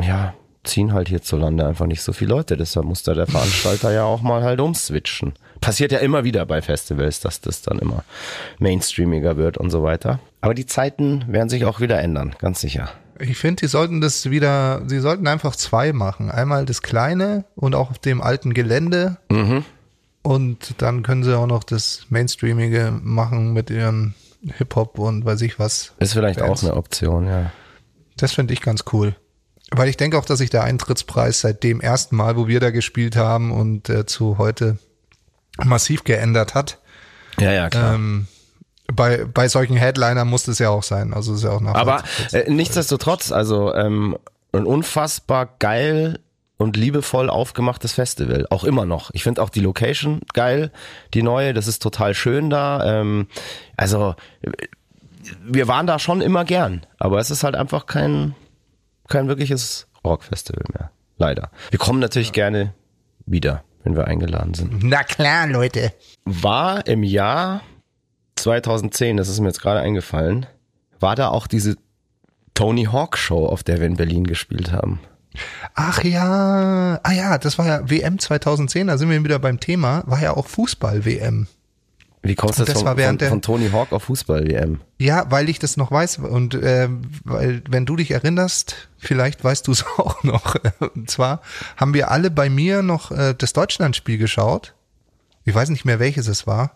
[SPEAKER 2] ja, ziehen halt hierzulande einfach nicht so viele Leute. Deshalb muss da der Veranstalter ja auch mal halt umswitchen. Passiert ja immer wieder bei Festivals, dass das dann immer mainstreamiger wird und so weiter. Aber die Zeiten werden sich auch wieder ändern, ganz sicher.
[SPEAKER 3] Ich finde, die sollten das wieder, sie sollten einfach zwei machen. Einmal das kleine und auch auf dem alten Gelände.
[SPEAKER 2] Mhm.
[SPEAKER 3] Und dann können sie auch noch das Mainstreamige machen mit ihren Hip-Hop und weiß ich was.
[SPEAKER 2] Ist vielleicht
[SPEAKER 3] Bands.
[SPEAKER 2] auch eine Option, ja.
[SPEAKER 3] Das finde ich ganz cool. Weil ich denke auch, dass sich der Eintrittspreis seit dem ersten Mal, wo wir da gespielt haben und äh, zu heute massiv geändert hat.
[SPEAKER 2] Ja, ja, klar.
[SPEAKER 3] Ähm, bei, bei solchen Headlinern muss es ja auch sein. Also ist ja auch
[SPEAKER 2] Aber
[SPEAKER 3] nachvollziehbar.
[SPEAKER 2] äh, nichtsdestotrotz, also ähm, ein unfassbar geil und liebevoll aufgemachtes Festival. Auch immer noch. Ich finde auch die Location geil, die neue, das ist total schön da. Ähm, also äh, wir waren da schon immer gern, aber es ist halt einfach kein, kein wirkliches Rockfestival mehr. Leider. Wir kommen natürlich gerne wieder, wenn wir eingeladen sind.
[SPEAKER 3] Na klar, Leute.
[SPEAKER 2] War im Jahr 2010, das ist mir jetzt gerade eingefallen, war da auch diese Tony Hawk Show, auf der wir in Berlin gespielt haben.
[SPEAKER 3] Ach ja, ah ja, das war ja WM 2010, da sind wir wieder beim Thema, war ja auch Fußball-WM.
[SPEAKER 2] Wie kommst du
[SPEAKER 3] das
[SPEAKER 2] von,
[SPEAKER 3] war
[SPEAKER 2] von,
[SPEAKER 3] während der-
[SPEAKER 2] von Tony Hawk auf Fußball-WM?
[SPEAKER 3] Ja, weil ich das noch weiß und äh, weil wenn du dich erinnerst, vielleicht weißt du es auch noch. Und zwar haben wir alle bei mir noch äh, das Deutschlandspiel geschaut. Ich weiß nicht mehr welches es war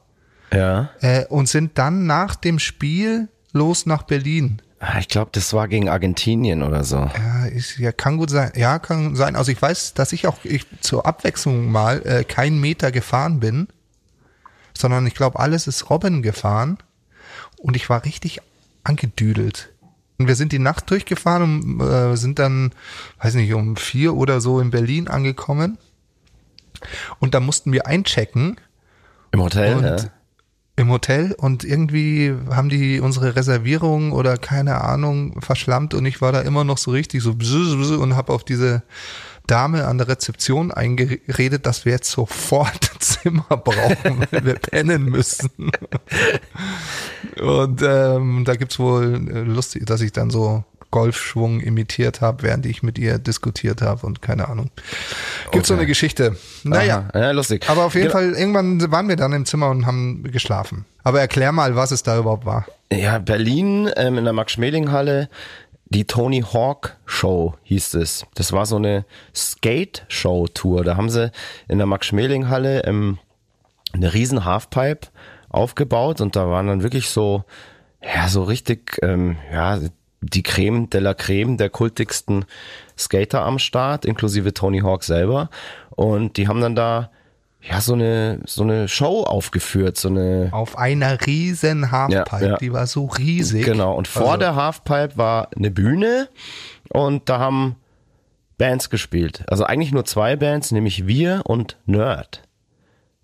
[SPEAKER 2] Ja.
[SPEAKER 3] äh, und sind dann nach dem Spiel los nach Berlin.
[SPEAKER 2] Ah, Ich glaube, das war gegen Argentinien oder so.
[SPEAKER 3] Ja, ist, ja, kann gut sein. Ja, kann sein. Also ich weiß, dass ich auch ich, zur Abwechslung mal äh, keinen Meter gefahren bin, sondern ich glaube, alles ist Robin gefahren und ich war richtig angedüdelt. Und wir sind die Nacht durchgefahren und äh, sind dann, weiß nicht, um vier oder so in Berlin angekommen. Und da mussten wir einchecken
[SPEAKER 2] Im Hotel,
[SPEAKER 3] und
[SPEAKER 2] ja.
[SPEAKER 3] im Hotel und irgendwie haben die unsere Reservierung oder keine Ahnung verschlammt und ich war da immer noch so richtig so und habe auf diese Dame an der Rezeption eingeredet, dass wir jetzt sofort ein Zimmer brauchen, weil wir pennen müssen. Und ähm, da gibt's wohl äh, lustig, dass ich dann so Golfschwung imitiert habe, während ich mit ihr diskutiert habe und keine Ahnung. Gibt's so
[SPEAKER 2] Okay.
[SPEAKER 3] eine Geschichte. Naja,
[SPEAKER 2] Aha, ja, lustig.
[SPEAKER 3] aber auf jeden
[SPEAKER 2] Genau.
[SPEAKER 3] Fall, irgendwann waren wir dann im Zimmer und haben geschlafen. Aber erklär mal, was es da überhaupt war.
[SPEAKER 2] Ja, Berlin ähm, in der Max-Schmeling-Halle, die Tony Hawk Show hieß es. Das war so eine Skate-Show-Tour. Da haben sie in der Max-Schmeling-Halle ähm, eine riesen Halfpipe aufgebaut und da waren dann wirklich so, ja, so richtig, ähm, ja, die Creme de la Creme der kultigsten Skater am Start, inklusive Tony Hawk selber. Und die haben dann da, ja, so eine, so eine Show aufgeführt, so eine,
[SPEAKER 3] Auf einer riesen Halfpipe,
[SPEAKER 2] Ja, ja.
[SPEAKER 3] die war so riesig.
[SPEAKER 2] Genau, und vor
[SPEAKER 3] Also,
[SPEAKER 2] der Halfpipe war eine Bühne und da haben Bands gespielt. Also eigentlich nur zwei Bands, nämlich wir und Nerd.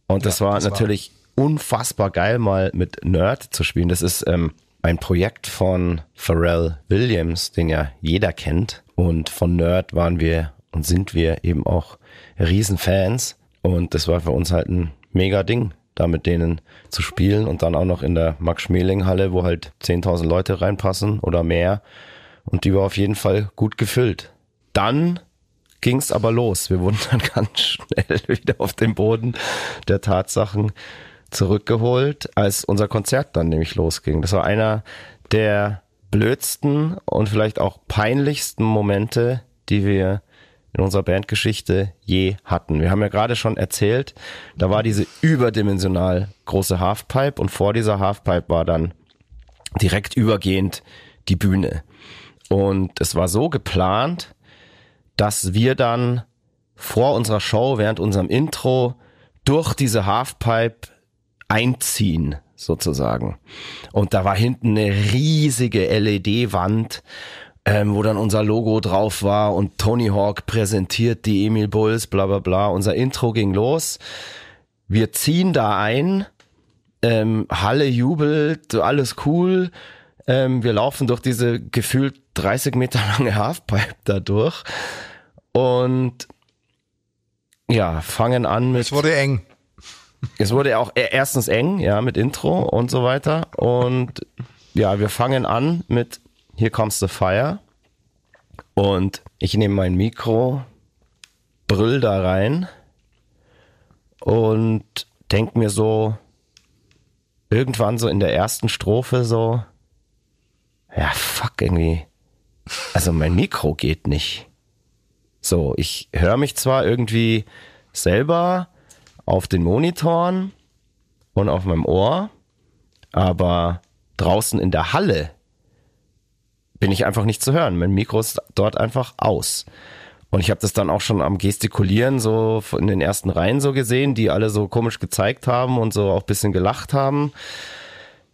[SPEAKER 2] Und das war
[SPEAKER 3] das war-
[SPEAKER 2] natürlich unfassbar geil, mal mit Nerd zu spielen. Das ist ähm, ein Projekt von Pharrell Williams, den ja jeder kennt. Und von Nerd waren wir und sind wir eben auch Riesenfans. Und das war für uns halt ein mega Ding, da mit denen zu spielen und dann auch noch in der Max-Schmeling-Halle, wo halt 10.000 Leute reinpassen oder mehr. Und die war auf jeden Fall gut gefüllt. Dann ging's aber los. Wir wurden dann ganz schnell wieder auf den Boden der Tatsachen zurückgeholt, als unser Konzert dann nämlich losging. Das war einer der blödsten und vielleicht auch peinlichsten Momente, die wir in unserer Bandgeschichte je hatten. Wir haben ja gerade schon erzählt, da war diese überdimensional große Halfpipe und vor dieser Halfpipe war dann direkt übergehend die Bühne. Und es war so geplant, dass wir dann vor unserer Show, während unserem Intro, durch diese Halfpipe einziehen, sozusagen. Und da war hinten eine riesige LED-Wand, ähm, wo dann unser Logo drauf war und Tony Hawk präsentiert die Emil Bulls, bla bla bla. Unser Intro ging los. Wir ziehen da ein, ähm, Halle jubelt, alles cool. Ähm, wir laufen durch diese gefühlt 30 Meter lange Halfpipe da durch und ja, fangen an mit
[SPEAKER 3] Es wurde eng.
[SPEAKER 2] es wurde auch e- erstens eng, ja, mit Intro und so weiter. Und ja, wir fangen an mit Here Comes the Fire. Und ich nehme mein Mikro, brüll da rein und denk mir so, irgendwann so in der ersten Strophe so, ja, fuck, irgendwie, also mein Mikro geht nicht. So, ich höre mich zwar irgendwie selber auf den Monitoren und auf meinem Ohr, aber draußen in der Halle bin ich einfach nicht zu hören. Mein Mikro ist dort einfach aus. Und ich habe das dann auch schon am Gestikulieren so in den ersten Reihen so gesehen, die alle so komisch gezeigt haben und so auch bisschen gelacht haben.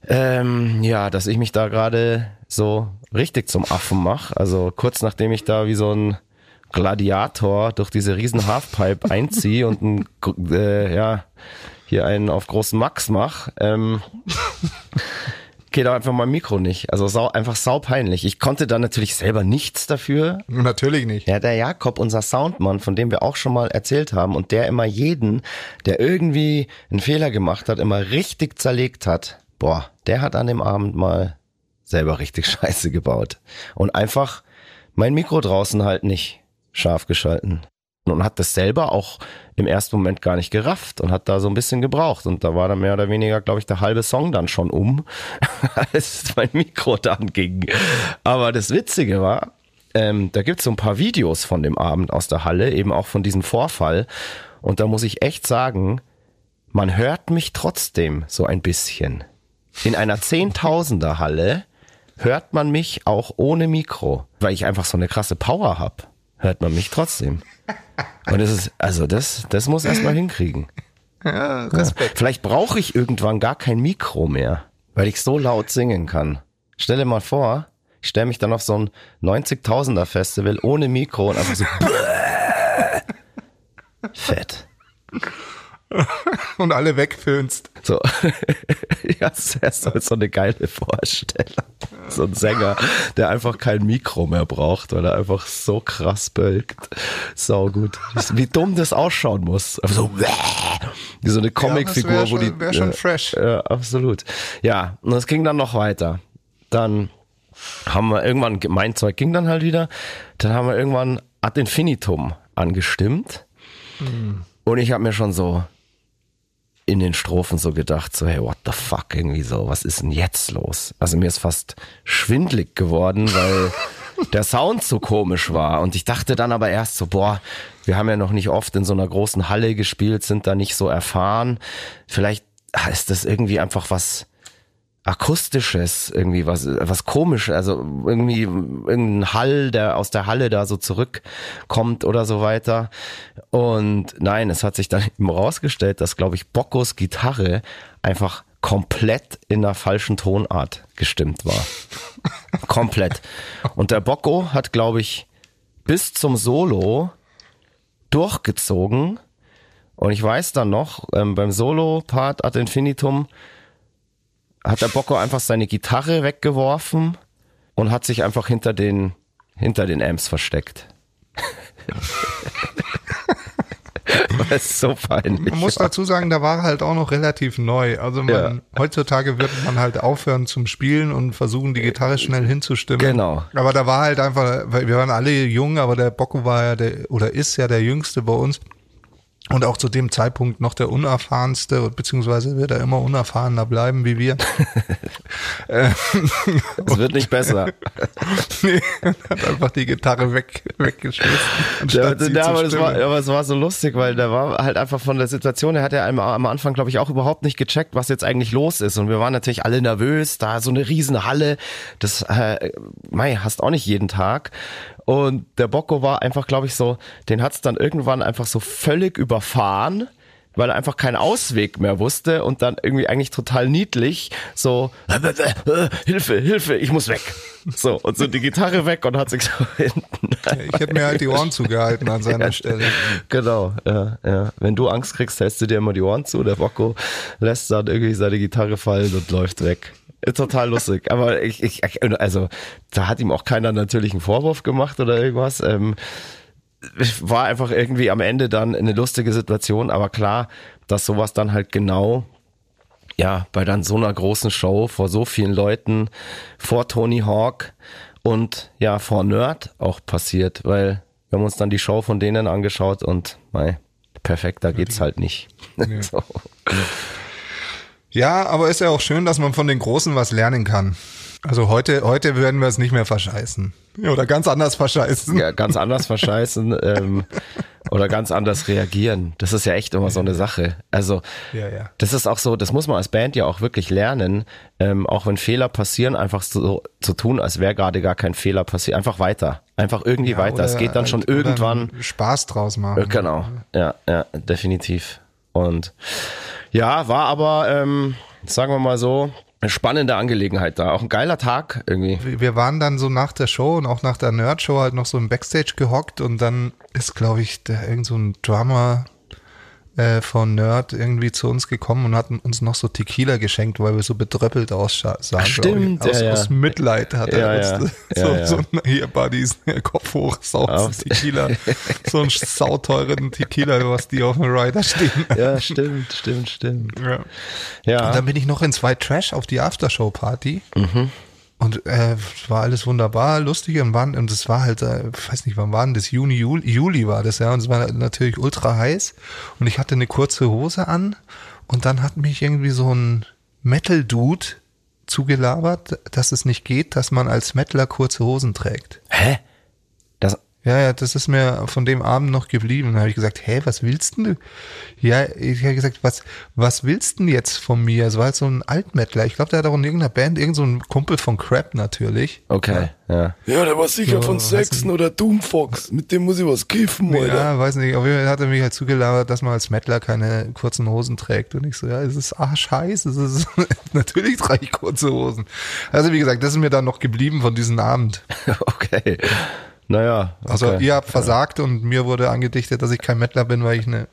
[SPEAKER 2] Ähm, ja, dass ich mich da gerade so richtig zum Affen mache. Also kurz nachdem ich da wie so ein Gladiator durch diese riesen Halfpipe einziehe und ein, äh, ja, hier einen auf großen Max mach, ähm, geht auch einfach mein Mikro nicht. Also sau, einfach sau peinlich. Ich konnte da natürlich selber nichts dafür.
[SPEAKER 3] Natürlich nicht.
[SPEAKER 2] Ja, der Jakob, unser Soundmann, von dem wir auch schon mal erzählt haben und der immer jeden, der irgendwie einen Fehler gemacht hat, immer richtig zerlegt hat. Boah, der hat an dem Abend mal selber richtig Scheiße gebaut. Und einfach mein Mikro draußen halt nicht scharf geschalten. Und hat das selber auch im ersten Moment gar nicht gerafft und hat da so ein bisschen gebraucht. Und da war dann mehr oder weniger, glaube ich, der halbe Song dann schon um, als mein Mikro dann ging. Aber das Witzige war, ähm, da gibt's so ein paar Videos von dem Abend aus der Halle, eben auch von diesem Vorfall. Und da muss ich echt sagen, man hört mich trotzdem so ein bisschen. In einer Zehntausender Halle hört man mich auch ohne Mikro, weil ich einfach so eine krasse Power hab. Hört man mich trotzdem. Und das ist, also das, das muss erstmal hinkriegen.
[SPEAKER 3] Ja, Respekt.
[SPEAKER 2] Ja. Vielleicht brauche ich irgendwann gar kein Mikro mehr, weil ich so laut singen kann. Stell dir mal vor, ich stelle mich dann auf so ein 90.000er Festival ohne Mikro und einfach so fett.
[SPEAKER 3] Und alle wegfilmst.
[SPEAKER 2] So. ja, das wäre so eine geile Vorstellung. So ein Sänger, der einfach kein Mikro mehr braucht, weil er einfach so krass bölkt. Sau gut. Wie dumm das ausschauen muss. So, wie so eine Comicfigur,
[SPEAKER 3] ja,
[SPEAKER 2] wo die.
[SPEAKER 3] Wäre schon fresh.
[SPEAKER 2] Ja, absolut. Ja, und es ging dann noch weiter. Dann haben wir irgendwann, mein Zeug ging dann halt wieder. Dann haben wir irgendwann Ad Infinitum angestimmt.
[SPEAKER 3] Hm.
[SPEAKER 2] Und ich habe mir schon so in den Strophen so gedacht, so, hey, what the fuck, irgendwie so, was ist denn jetzt los? Also mir ist fast schwindlig geworden, weil der Sound so komisch war. Und ich dachte dann aber erst so, boah, wir haben ja noch nicht oft in so einer großen Halle gespielt, sind da nicht so erfahren. Vielleicht ist das irgendwie einfach was akustisches, irgendwie was, was komisch, also irgendwie irgendein Hall, der aus der Halle da so zurückkommt oder so weiter. Und nein, es hat sich dann eben rausgestellt, dass, glaube ich, Bockos Gitarre einfach komplett in der falschen Tonart gestimmt war. komplett. Und der Bocco hat, glaube ich, bis zum Solo durchgezogen. Und ich weiß dann noch, ähm, beim Solo-Part ad infinitum hat der Bocco einfach seine Gitarre weggeworfen und hat sich einfach hinter den, hinter den Amps versteckt. das ist so peinlich.
[SPEAKER 3] Man muss dazu sagen, da war halt auch noch relativ neu. Also man,
[SPEAKER 2] Ja.
[SPEAKER 3] heutzutage wird man halt aufhören zum Spielen und versuchen, die Gitarre schnell hinzustimmen.
[SPEAKER 2] Genau.
[SPEAKER 3] Aber da war halt einfach, wir waren alle jung, aber der Bocco war ja der, oder ist ja der Jüngste bei uns. Und auch zu dem Zeitpunkt noch der unerfahrenste, beziehungsweise wird er immer unerfahrener bleiben wie wir.
[SPEAKER 2] Es wird nicht besser.
[SPEAKER 3] nee, hat einfach die Gitarre weg, weggeschmissen.
[SPEAKER 2] Ja, ja, aber, das war, aber es war so lustig, weil der war halt einfach von der Situation, er hat ja am, am Anfang, glaube ich, auch überhaupt nicht gecheckt, was jetzt eigentlich los ist. Und wir waren natürlich alle nervös, da so eine riesen Halle, das, äh, mei, hast auch nicht jeden Tag. Und der Bocco war einfach, glaube ich, so, den hat's dann irgendwann einfach so völlig überfahren weil er einfach keinen Ausweg mehr wusste und dann irgendwie eigentlich total niedlich so Hilfe, Hilfe, ich muss weg. So und so die Gitarre weg und hat sich so hinten
[SPEAKER 3] Ich hätte mir halt die Ohren zugehalten an seiner Stelle.
[SPEAKER 2] Genau, ja, ja. Wenn du Angst kriegst, hältst du dir immer die Ohren zu. Der Bocco lässt dann irgendwie seine Gitarre fallen und läuft weg. Total lustig. Aber ich, ich, also, da hat ihm auch keiner natürlich einen Vorwurf gemacht oder irgendwas. Ähm, war einfach irgendwie am Ende dann eine lustige Situation. Aber klar, dass sowas dann halt genau ja, bei dann so einer großen Show vor so vielen Leuten, vor Tony Hawk und ja, vor Nerd auch passiert, weil wir haben uns dann die Show von denen angeschaut und mei, perfekter geht's halt nicht. so.
[SPEAKER 3] Ja, aber ist ja auch schön, dass man von den Großen was lernen kann. Also heute, heute würden wir es nicht mehr verscheißen. Oder ganz anders verscheißen.
[SPEAKER 2] Ja, ganz anders verscheißen ähm, oder ganz anders reagieren. Das ist ja echt immer so eine Sache. Also
[SPEAKER 3] Ja, ja.
[SPEAKER 2] das ist auch so, das muss man als Band ja auch wirklich lernen, ähm, auch wenn Fehler passieren, einfach so zu tun, als wäre gerade gar kein Fehler passiert. Einfach weiter. Einfach irgendwie weiter. Es geht dann schon
[SPEAKER 3] halt- oder
[SPEAKER 2] irgendwann.
[SPEAKER 3] Spaß draus machen.
[SPEAKER 2] Äh, Genau, ja, ja, definitiv. Und ja, war aber, ähm, sagen wir mal so, eine spannende Angelegenheit da. Auch ein geiler Tag irgendwie.
[SPEAKER 3] wir waren dann so nach der Show und auch nach der Nerd-Show halt noch so im Backstage gehockt und dann ist, glaube ich, der, irgend so ein Drummer äh, von Nerd irgendwie zu uns gekommen und hat uns noch so Tequila geschenkt, weil wir so betröppelt aussahen.
[SPEAKER 2] stimmt,
[SPEAKER 3] aus,
[SPEAKER 2] ja, ja.
[SPEAKER 3] aus Mitleid hat er
[SPEAKER 2] ja.
[SPEAKER 3] uns
[SPEAKER 2] Ja,
[SPEAKER 3] so, so ein, hier Buddies, Kopf hoch, saufen Tequila. so einen sauteuren Tequila, was die auf dem Rider stehen.
[SPEAKER 2] Ja, stimmt, stimmt, stimmt.
[SPEAKER 3] Ja.
[SPEAKER 2] Ja.
[SPEAKER 3] Und dann bin ich noch in zwei Trash auf die Aftershow-Party.
[SPEAKER 2] Mhm.
[SPEAKER 3] Und äh, war alles wunderbar, lustig und waren, und es war halt, äh, weiß nicht, wann war denn das? Juni, Juli, Juli war das, ja. Und es war natürlich ultra heiß. Und ich hatte eine kurze Hose an und dann hat mich irgendwie so ein Metal-Dude zugelabert, dass es nicht geht, dass man als Metaler kurze Hosen trägt.
[SPEAKER 2] Hä?
[SPEAKER 3] Ja, ja, das ist mir von dem Abend noch geblieben. Da habe ich gesagt, hä, was willst denn du? Ja, ich habe gesagt, was, was willst denn jetzt von mir? Es war halt so ein Altmettler. Ich glaube, der hat auch in irgendeiner Band, irgend so ein Kumpel von Crap natürlich.
[SPEAKER 2] okay, ja.
[SPEAKER 4] Ja, der war sicher
[SPEAKER 3] Ja,
[SPEAKER 4] von Saxon oder Doomfox. Mit dem muss ich was kiffen, Alter.
[SPEAKER 3] Ja, weiß nicht. Auf jeden Fall hat er mich halt zugelabert, dass man als Mettler keine kurzen Hosen trägt. Und ich so, ja, es ist arschheiß. Es ist, natürlich trage ich kurze Hosen. Also wie gesagt, das ist mir dann noch geblieben von diesem Abend.
[SPEAKER 2] Okay. Naja.
[SPEAKER 3] Also
[SPEAKER 2] okay.
[SPEAKER 3] ihr habt versagt und mir wurde angedichtet, dass ich kein Mettler bin, weil ich eine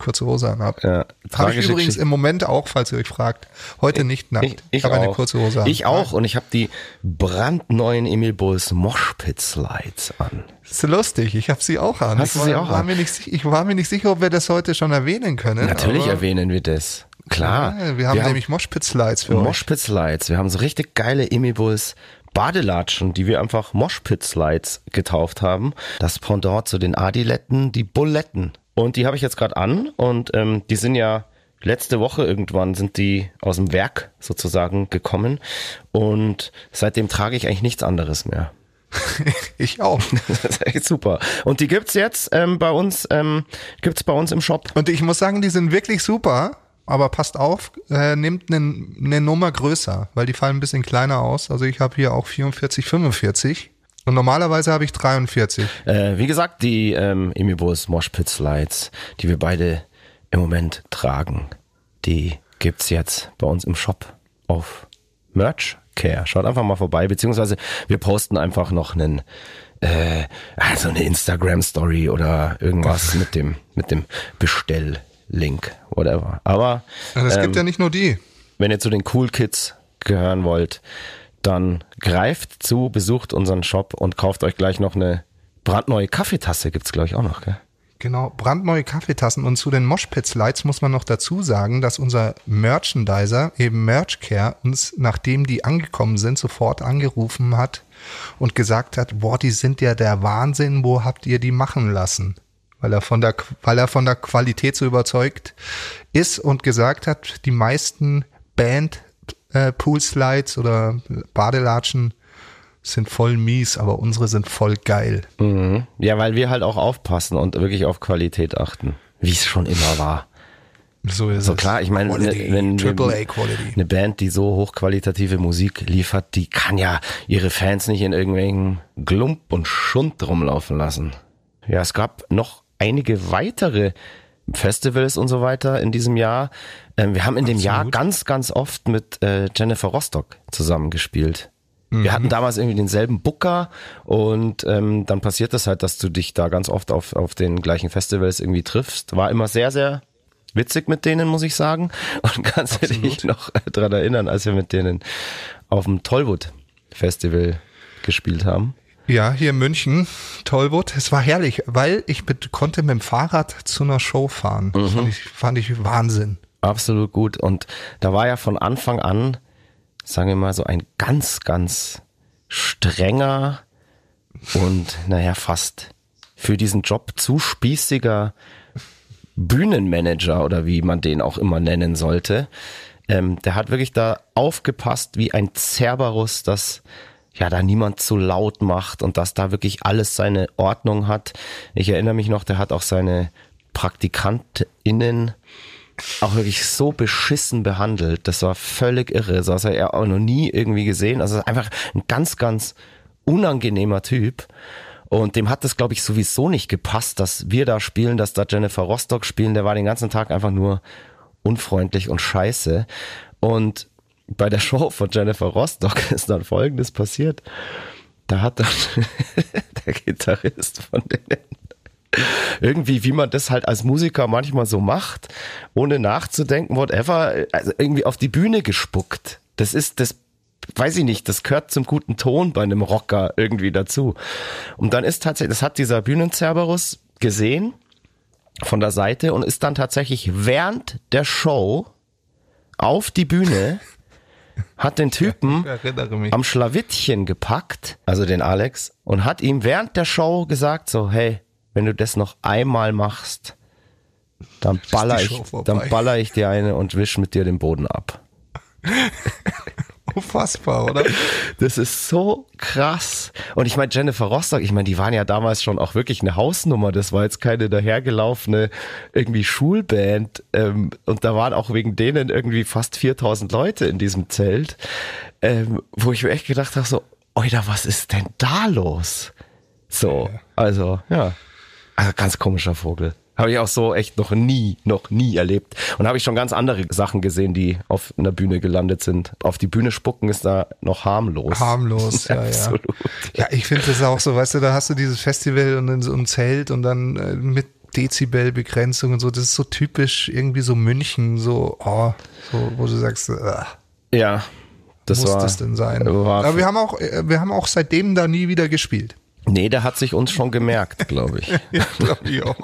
[SPEAKER 3] kurze Hose anhabe.
[SPEAKER 2] Ja,
[SPEAKER 3] Habe ich übrigens im Moment auch, falls ihr euch fragt. Heute nicht nackt.
[SPEAKER 2] Ich, ich
[SPEAKER 3] habe
[SPEAKER 2] auch.
[SPEAKER 3] eine kurze Hose an.
[SPEAKER 2] Ich auch und ich habe die brandneuen Emil Bulls Moshpit Slides an.
[SPEAKER 3] Das ist lustig, ich habe sie auch an.
[SPEAKER 2] Hast
[SPEAKER 3] ich
[SPEAKER 2] du sie
[SPEAKER 3] war,
[SPEAKER 2] auch
[SPEAKER 3] war
[SPEAKER 2] an?
[SPEAKER 3] Mir nicht, ich war mir nicht sicher, ob wir das heute schon erwähnen können.
[SPEAKER 2] Natürlich erwähnen wir das. Klar.
[SPEAKER 3] Ja, wir haben nämlich Moshpit-Slides für euch.
[SPEAKER 2] Moshpit Slides. Wir haben so richtig geile Emil Bulls Badelatschen, die wir einfach Moshpit Slides getauft haben. Das Pendant zu den Adiletten, die Buletten. Und die habe ich jetzt gerade an und ähm, die sind ja letzte Woche irgendwann sind die aus dem Werk sozusagen gekommen und seitdem trage ich eigentlich nichts anderes mehr.
[SPEAKER 3] Ich auch.
[SPEAKER 2] Das ist echt super. Und die gibt's jetzt ähm, bei uns, ähm, gibt's bei uns im Shop.
[SPEAKER 3] Und ich muss sagen, die sind wirklich super. Aber passt auf, äh, nehmt eine ne Nummer größer, weil die fallen ein bisschen kleiner aus. Also ich habe hier auch 44, 45 und normalerweise habe ich 43.
[SPEAKER 2] Äh, wie gesagt, die ähm, Emibus Moshpit Slides, die wir beide im Moment tragen, die gibt's jetzt bei uns im Shop auf Merch Care. Schaut einfach mal vorbei, beziehungsweise wir posten einfach noch einen äh, also eine Instagram Story oder irgendwas mit dem mit dem Bestelllink, whatever. Aber
[SPEAKER 3] Es
[SPEAKER 2] ähm,
[SPEAKER 3] gibt ja nicht nur die.
[SPEAKER 2] wenn ihr zu den Cool Kids gehören wollt, dann greift zu, besucht unseren Shop und kauft euch gleich noch eine brandneue Kaffeetasse. Gibt's glaube ich auch noch, gell?
[SPEAKER 3] Genau, brandneue Kaffeetassen. Und zu den Moshpit-Slides muss man noch dazu sagen, dass unser Merchandiser, eben Merchcare, uns, nachdem die angekommen sind, sofort angerufen hat und gesagt hat, boah, die sind ja der Wahnsinn, wo habt ihr die machen lassen? Weil er von der, weil er von der Qualität so überzeugt ist und gesagt hat, die meisten Band äh, Pool-Slides oder Badelatschen sind voll mies, aber unsere sind voll geil.
[SPEAKER 2] Mhm. Ja, weil wir halt auch aufpassen und wirklich auf Qualität achten. Wie es schon immer war.
[SPEAKER 3] So ist
[SPEAKER 2] So
[SPEAKER 3] es.
[SPEAKER 2] klar, ich meine, ne,
[SPEAKER 3] Quality,
[SPEAKER 2] wenn eine Band, die so hochqualitative Musik liefert, die kann ja ihre Fans nicht in irgendwelchen Glump und Schund rumlaufen lassen. Ja, es gab noch einige weitere Festivals und so weiter in diesem Jahr. Ähm, wir haben in dem Jahr ganz, ganz oft mit äh, Jennifer Rostock zusammengespielt. Wir hatten damals irgendwie denselben Booker und ähm, dann passiert es halt, dass du dich da ganz oft auf, auf den gleichen Festivals irgendwie triffst. War immer sehr, sehr witzig mit denen, muss ich sagen. Und kannst du dich noch dran erinnern, als wir mit denen auf dem Tollwood Festival gespielt haben?
[SPEAKER 3] Ja, hier in München, Tollwood. Es war herrlich, weil ich mit, konnte mit dem Fahrrad zu einer Show fahren. Das fand, ich, fand ich Wahnsinn.
[SPEAKER 2] Absolut gut. Und da war ja von Anfang an, sagen wir mal, so ein ganz, ganz strenger und naja, fast für diesen Job zu spießiger Bühnenmanager oder wie man den auch immer nennen sollte, ähm, der hat wirklich da aufgepasst wie ein Cerberus, dass ja da niemand zu laut macht und dass da wirklich alles seine Ordnung hat. Ich erinnere mich noch, der hat auch seine PraktikantInnen auch wirklich so beschissen behandelt. Das war völlig irre. Das hat er auch noch nie irgendwie gesehen. Also einfach ein ganz, ganz unangenehmer Typ. Und dem hat das, glaube ich, sowieso nicht gepasst, dass wir da spielen, dass da Jennifer Rostock spielen. Der war den ganzen Tag einfach nur unfreundlich und scheiße. Und bei der Show von Jennifer Rostock ist dann Folgendes passiert. Da hat dann der Gitarrist von denen irgendwie, wie man das halt als Musiker manchmal so macht, ohne nachzudenken, whatever, also irgendwie auf die Bühne gespuckt. Das ist, das weiß ich nicht, das gehört zum guten Ton bei einem Rocker irgendwie dazu. Und dann ist tatsächlich, das hat dieser Bühnenzerberus gesehen von der Seite und ist dann tatsächlich während der Show auf die Bühne, hat den Typen am Schlawittchen gepackt, also den Alex, und hat ihm während der Show gesagt so, hey, wenn du das noch einmal machst, dann baller ich, dann baller ich dir eine und wisch mit dir den Boden ab.
[SPEAKER 3] Unfassbar, oder?
[SPEAKER 2] Das ist so krass. Und ich meine, Jennifer Rostock, ich meine, die waren ja damals schon auch wirklich eine Hausnummer. Das war jetzt keine dahergelaufene irgendwie Schulband. Ähm, und da waren auch wegen denen irgendwie fast 4000 Leute in diesem Zelt, ähm, wo ich mir echt gedacht habe, so, Oida, was ist denn da los? So, also, ja. Also ganz komischer Vogel. Habe ich auch so echt noch nie, noch nie erlebt. Und habe ich schon ganz andere Sachen gesehen, die auf einer Bühne gelandet sind. Auf die Bühne spucken ist da noch harmlos.
[SPEAKER 3] Harmlos, ja, ja.
[SPEAKER 2] Absolut.
[SPEAKER 3] Ja, ich finde das auch so, weißt du, da hast du dieses Festival und dann so ein Zelt und dann äh, mit Dezibelbegrenzung und so, das ist so typisch irgendwie so München, so, oh, so, wo du sagst, äh,
[SPEAKER 2] Ja, das
[SPEAKER 3] muss
[SPEAKER 2] war.
[SPEAKER 3] das denn sein? Aber wir haben auch, äh, wir haben auch seitdem da nie wieder gespielt.
[SPEAKER 2] Nee, der hat sich uns schon gemerkt, glaube ich.
[SPEAKER 3] Ja, glaube ich auch.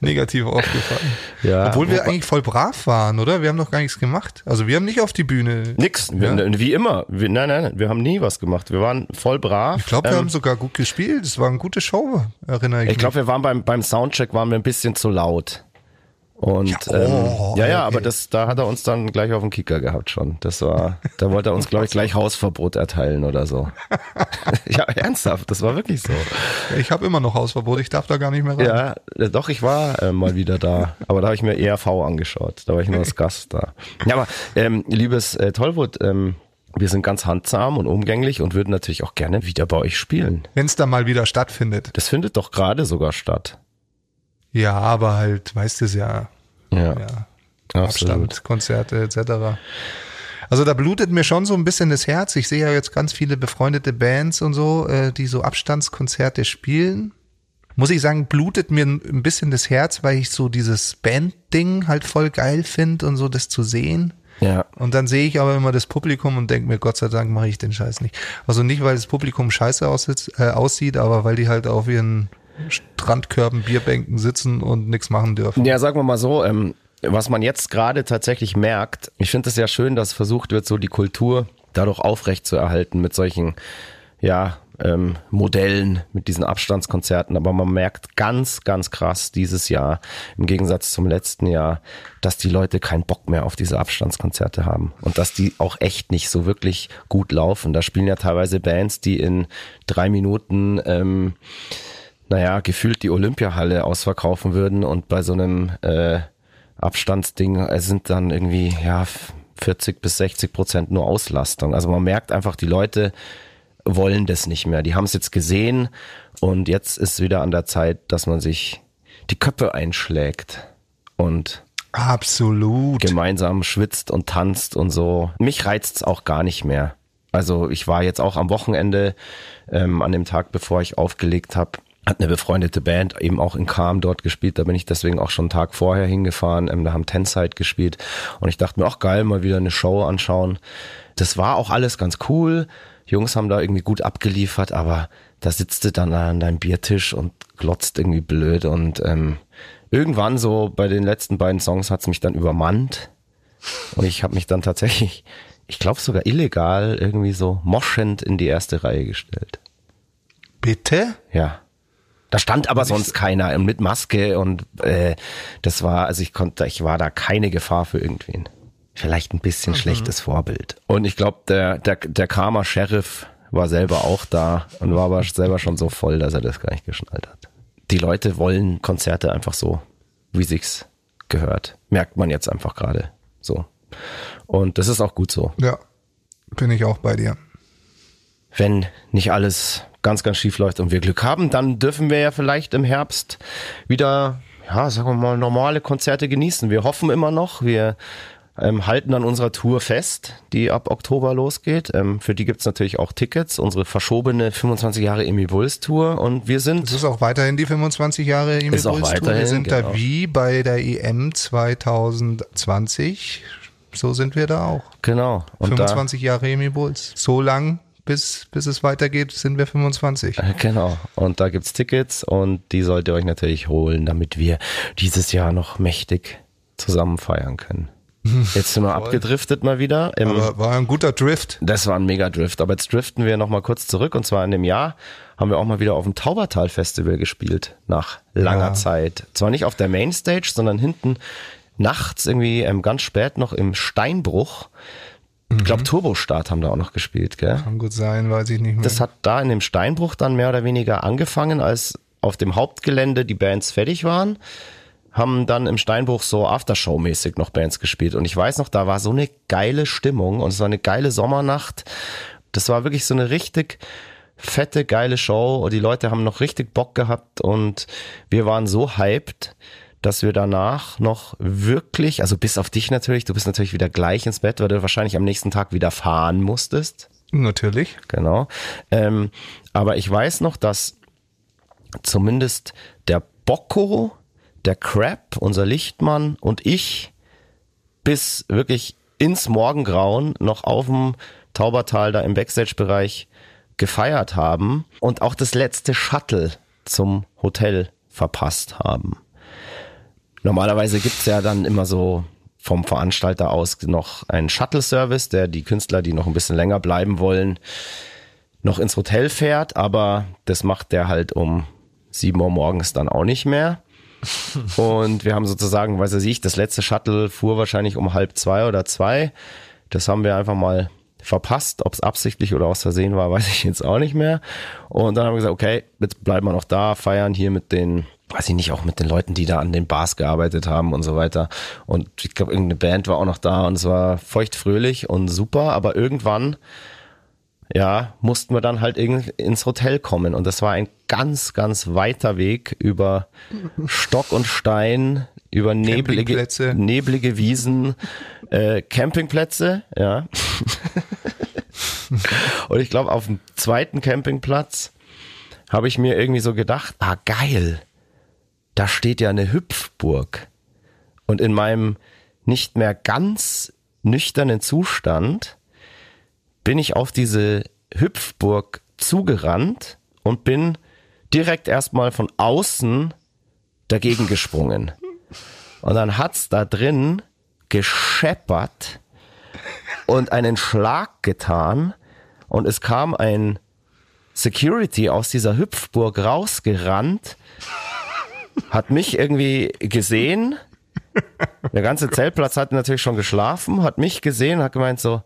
[SPEAKER 3] Negativ aufgefallen.
[SPEAKER 2] Ja,
[SPEAKER 3] Obwohl wir eigentlich voll brav waren, oder? Wir haben doch gar nichts gemacht. Also wir haben nicht auf die Bühne.
[SPEAKER 2] Nix,
[SPEAKER 3] Ja.
[SPEAKER 2] wie immer. Wir, nein, nein, wir haben nie was gemacht. Wir waren voll brav.
[SPEAKER 3] Ich glaube, wir
[SPEAKER 2] Ähm,
[SPEAKER 3] haben sogar gut gespielt. Es war eine gute Show, erinnere ich,
[SPEAKER 2] Ich glaube, wir waren beim, beim Soundcheck waren wir ein bisschen zu laut. Und
[SPEAKER 3] Ja,
[SPEAKER 2] ja,
[SPEAKER 3] oh,
[SPEAKER 2] ähm, ja, ja,
[SPEAKER 3] okay.
[SPEAKER 2] aber das, da hat er uns dann gleich auf den Kicker gehabt schon. Das war, da wollte er uns, glaube ich, gleich Hausverbot erteilen oder so. ja, ernsthaft, das war wirklich so.
[SPEAKER 3] Ich habe immer noch Hausverbot. Ich darf da gar nicht mehr rein.
[SPEAKER 2] Ja, doch, ich war äh, mal wieder da. Aber da habe ich mir ERV angeschaut. Da war ich nur als Gast da. Ja, aber ähm, liebes äh, Tollwood, ähm, wir sind ganz handsam und umgänglich und würden natürlich auch gerne wieder bei euch spielen.
[SPEAKER 3] Wenn es da mal wieder stattfindet.
[SPEAKER 2] Das findet doch gerade sogar statt.
[SPEAKER 3] Ja, aber halt, weißt du es ja.
[SPEAKER 2] Ja,
[SPEAKER 3] ja.
[SPEAKER 2] absolut.
[SPEAKER 3] Abstand, Konzerte etc. Also da blutet mir schon so ein bisschen das Herz. Ich sehe ja jetzt ganz viele befreundete Bands und so, äh, die so Abstandskonzerte spielen. Muss ich sagen, blutet mir ein bisschen das Herz, weil ich so dieses Band-Ding halt voll geil finde und so das zu sehen.
[SPEAKER 2] Ja.
[SPEAKER 3] Und dann sehe ich aber immer das Publikum und denke mir, Gott sei Dank mache ich den Scheiß nicht. Also nicht, weil das Publikum scheiße aussitzt, äh, aussieht, aber weil die halt auf ihren Strandkörben, Bierbänken sitzen und nichts machen dürfen.
[SPEAKER 2] Ja, sagen wir mal so, ähm, was man jetzt gerade tatsächlich merkt, ich finde es ja schön, dass versucht wird, so die Kultur dadurch aufrecht zu erhalten mit solchen, ja, ähm, Modellen, mit diesen Abstandskonzerten. Aber man merkt ganz, ganz krass dieses Jahr, im Gegensatz zum letzten Jahr, dass die Leute keinen Bock mehr auf diese Abstandskonzerte haben. Und dass die auch echt nicht so wirklich gut laufen. Da spielen ja teilweise Bands, die in drei Minuten ähm, naja, gefühlt die Olympiahalle ausverkaufen würden und bei so einem äh, Abstandsding sind dann irgendwie ja 40 bis 60 Prozent nur Auslastung. Also man merkt einfach, die Leute wollen das nicht mehr. Die haben es jetzt gesehen und jetzt ist wieder an der Zeit, dass man sich die Köpfe einschlägt und
[SPEAKER 3] Absolut.
[SPEAKER 2] gemeinsam schwitzt und tanzt und so. Mich reizt auch gar nicht mehr. Also ich war jetzt auch am Wochenende, ähm, an dem Tag, bevor ich aufgelegt habe, hat eine befreundete Band eben auch in Kam dort gespielt. Da bin ich deswegen auch schon einen Tag vorher hingefahren. Ähm, da haben Tenside gespielt. Und ich dachte mir, ach geil, mal wieder eine Show anschauen. Das war auch alles ganz cool. Jungs haben da irgendwie gut abgeliefert, aber da sitzt du dann an deinem Biertisch und glotzt irgendwie blöd. Und ähm, irgendwann so bei den letzten beiden Songs hat's mich dann übermannt. Und ich habe mich dann tatsächlich, ich glaube sogar illegal, irgendwie so moschend in die erste Reihe gestellt.
[SPEAKER 3] Bitte?
[SPEAKER 2] Ja. Da stand aber sonst keiner mit Maske und äh, das war, also ich konnte, ich war da keine Gefahr für irgendwen. vielleicht ein bisschen schlechtes Vorbild. Und ich glaube, der, der, der Karma Sheriff war selber auch da und war aber selber schon so voll, dass er das gar nicht geschnallt hat. Die Leute wollen Konzerte einfach so, wie sich's gehört. Merkt man jetzt einfach gerade so. Und das ist auch gut so.
[SPEAKER 3] Ja, bin ich auch bei dir.
[SPEAKER 2] Wenn nicht alles ganz, ganz schief läuft und wir Glück haben, dann dürfen wir ja vielleicht im Herbst wieder, ja, sagen wir mal, normale Konzerte genießen. Wir hoffen immer noch, wir ähm, halten an unserer Tour fest, die ab Oktober losgeht. Ähm, für die gibt's natürlich auch Tickets, unsere verschobene 25 Jahre Emi Bulls Tour und wir sind
[SPEAKER 3] Es ist auch weiterhin die 25 Jahre
[SPEAKER 2] auch
[SPEAKER 3] Bulls Tour.
[SPEAKER 2] weiterhin,
[SPEAKER 3] Wir sind
[SPEAKER 2] genau.
[SPEAKER 3] da wie bei der EM 2020. So sind wir da auch.
[SPEAKER 2] genau. Und
[SPEAKER 3] 25 Jahre Emil Bulls. So lang, bis, bis es weitergeht, sind wir 25.
[SPEAKER 2] Da, genau. Und da gibt's Tickets und die sollt ihr euch natürlich holen, damit wir dieses Jahr noch mächtig zusammen feiern können. Jetzt sind wir abgedriftet mal wieder. Im,
[SPEAKER 3] Aber war ein guter Drift.
[SPEAKER 2] Das war ein Mega-Drift. Aber jetzt driften wir nochmal kurz zurück. Und zwar in dem Jahr haben wir auch mal wieder auf dem Taubertal-Festival gespielt. Nach langer
[SPEAKER 3] Ja.
[SPEAKER 2] Zeit. Zwar nicht auf der Mainstage, sondern hinten nachts irgendwie ähm, ganz spät noch im Steinbruch. Ich glaube, Turbostart haben da auch noch gespielt, gell?
[SPEAKER 3] Kann gut sein, weiß ich nicht mehr.
[SPEAKER 2] Das hat da in dem Steinbruch dann mehr oder weniger angefangen, als auf dem Hauptgelände die Bands fertig waren. Haben dann im Steinbruch so Aftershow-mäßig noch Bands gespielt. Und ich weiß noch, da war so eine geile Stimmung und es war eine geile Sommernacht. Das war wirklich so eine richtig fette, geile Show und die Leute haben noch richtig Bock gehabt und wir waren so hyped, dass wir danach noch wirklich, also bis auf dich natürlich, du bist natürlich wieder gleich ins Bett, weil du wahrscheinlich am nächsten Tag wieder fahren musstest.
[SPEAKER 3] Natürlich.
[SPEAKER 2] Genau. Ähm, aber ich weiß noch, dass zumindest der Bocco, der Crab, unser Lichtmann und ich bis wirklich ins Morgengrauen noch auf dem Taubertal da im Backstage-Bereich gefeiert haben und auch das letzte Shuttle zum Hotel verpasst haben. Normalerweise gibt's ja dann immer so vom Veranstalter aus noch einen Shuttle-Service, der die Künstler, die noch ein bisschen länger bleiben wollen, noch ins Hotel fährt, aber das macht der halt um 7 Uhr morgens dann auch nicht mehr. Und wir haben sozusagen, weiß ich, das letzte Shuttle fuhr wahrscheinlich um halb zwei oder zwei. Das haben wir einfach mal verpasst. Ob es absichtlich oder aus Versehen war, weiß ich jetzt auch nicht mehr. Und dann haben wir gesagt, okay, jetzt bleiben wir noch da, feiern hier mit den, weiß ich nicht, auch mit den Leuten, die da an den Bars gearbeitet haben und so weiter. Und ich glaube, irgendeine Band war auch noch da und es war feuchtfröhlich und super. Aber irgendwann ja, mussten wir dann halt irgend ins Hotel kommen. Und das war ein ganz, ganz weiter Weg über Stock und Stein, über neblige, neblige Wiesen, äh, Campingplätze, ja. und ich glaube, auf dem zweiten Campingplatz habe ich mir irgendwie so gedacht, ah geil, da steht ja eine Hüpfburg. Und in meinem nicht mehr ganz nüchternen Zustand bin ich auf diese Hüpfburg zugerannt und bin direkt erstmal von außen dagegen gesprungen. Und dann hat's da drin gescheppert und einen Schlag getan und es kam ein Security aus dieser Hüpfburg rausgerannt, hat mich irgendwie gesehen. Der ganze Zeltplatz hat natürlich schon geschlafen, hat mich gesehen, hat gemeint so,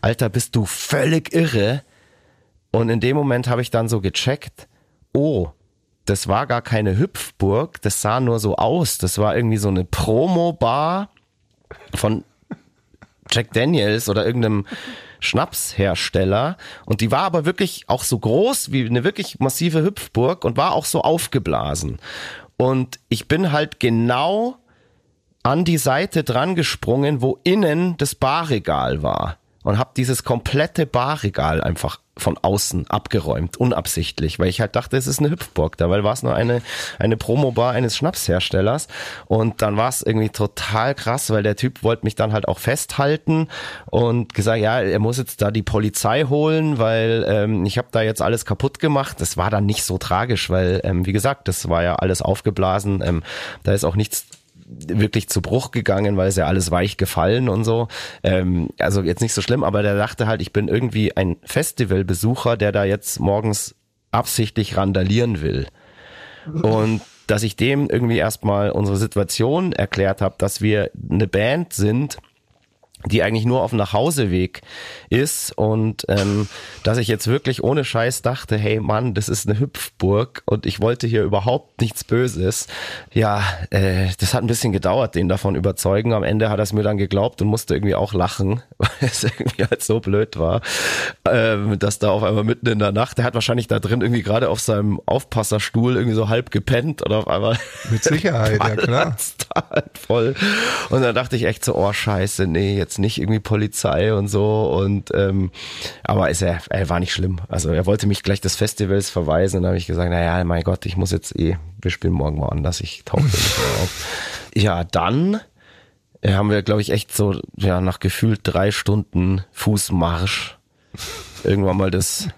[SPEAKER 2] Alter, bist du völlig irre? Und in dem Moment habe ich dann so gecheckt, oh, das war gar keine Hüpfburg, das sah nur so aus. Das war irgendwie so eine Promo-Bar von Jack Daniels oder irgendeinem Schnapshersteller. Und die war aber wirklich auch so groß wie eine wirklich massive Hüpfburg und war auch so aufgeblasen. Und ich bin halt genau an die Seite dran gesprungen, wo innen das Barregal war. Und habe dieses komplette Barregal einfach von außen abgeräumt, unabsichtlich, weil ich halt dachte, es ist eine Hüpfburg. Dabei war es nur eine, eine Promobar eines Schnapsherstellers und dann war es irgendwie total krass, weil der Typ wollte mich dann halt auch festhalten und gesagt, ja, er muss jetzt da die Polizei holen, weil ähm, ich habe da jetzt alles kaputt gemacht. Das war dann nicht so tragisch, weil, ähm, wie gesagt, das war ja alles aufgeblasen. Ähm, da ist auch nichts wirklich zu Bruch gegangen, weil es ja alles weich gefallen und so. Ähm, also jetzt nicht so schlimm, aber der dachte halt, ich bin irgendwie ein Festivalbesucher, der da jetzt morgens absichtlich randalieren will. Und dass ich dem irgendwie erstmal unsere Situation erklärt habe, dass wir eine Band sind, die eigentlich nur auf dem Nachhauseweg ist und ähm, dass ich jetzt wirklich ohne Scheiß dachte, hey Mann, das ist eine Hüpfburg und ich wollte hier überhaupt nichts Böses. Ja, äh, das hat ein bisschen gedauert, den davon überzeugen. Am Ende hat er es mir dann geglaubt und musste irgendwie auch lachen, weil es irgendwie halt so blöd war, ähm, dass da auf einmal mitten in der Nacht, der hat wahrscheinlich da drin irgendwie gerade auf seinem Aufpasserstuhl irgendwie so halb gepennt und auf einmal
[SPEAKER 3] Mit Sicherheit, ja klar.
[SPEAKER 2] Halt voll. Und dann dachte ich echt so, oh scheiße, nee, jetzt nicht irgendwie Polizei und so. Und ähm, aber ist er, er war nicht schlimm. Also er wollte mich gleich des Festivals verweisen und dann habe ich gesagt, naja, mein Gott, ich muss jetzt eh, wir spielen morgen mal anders, ich tauche nicht mehr auf. Ja, dann äh, haben wir, glaube ich, echt so, ja, nach gefühlt drei Stunden Fußmarsch irgendwann mal das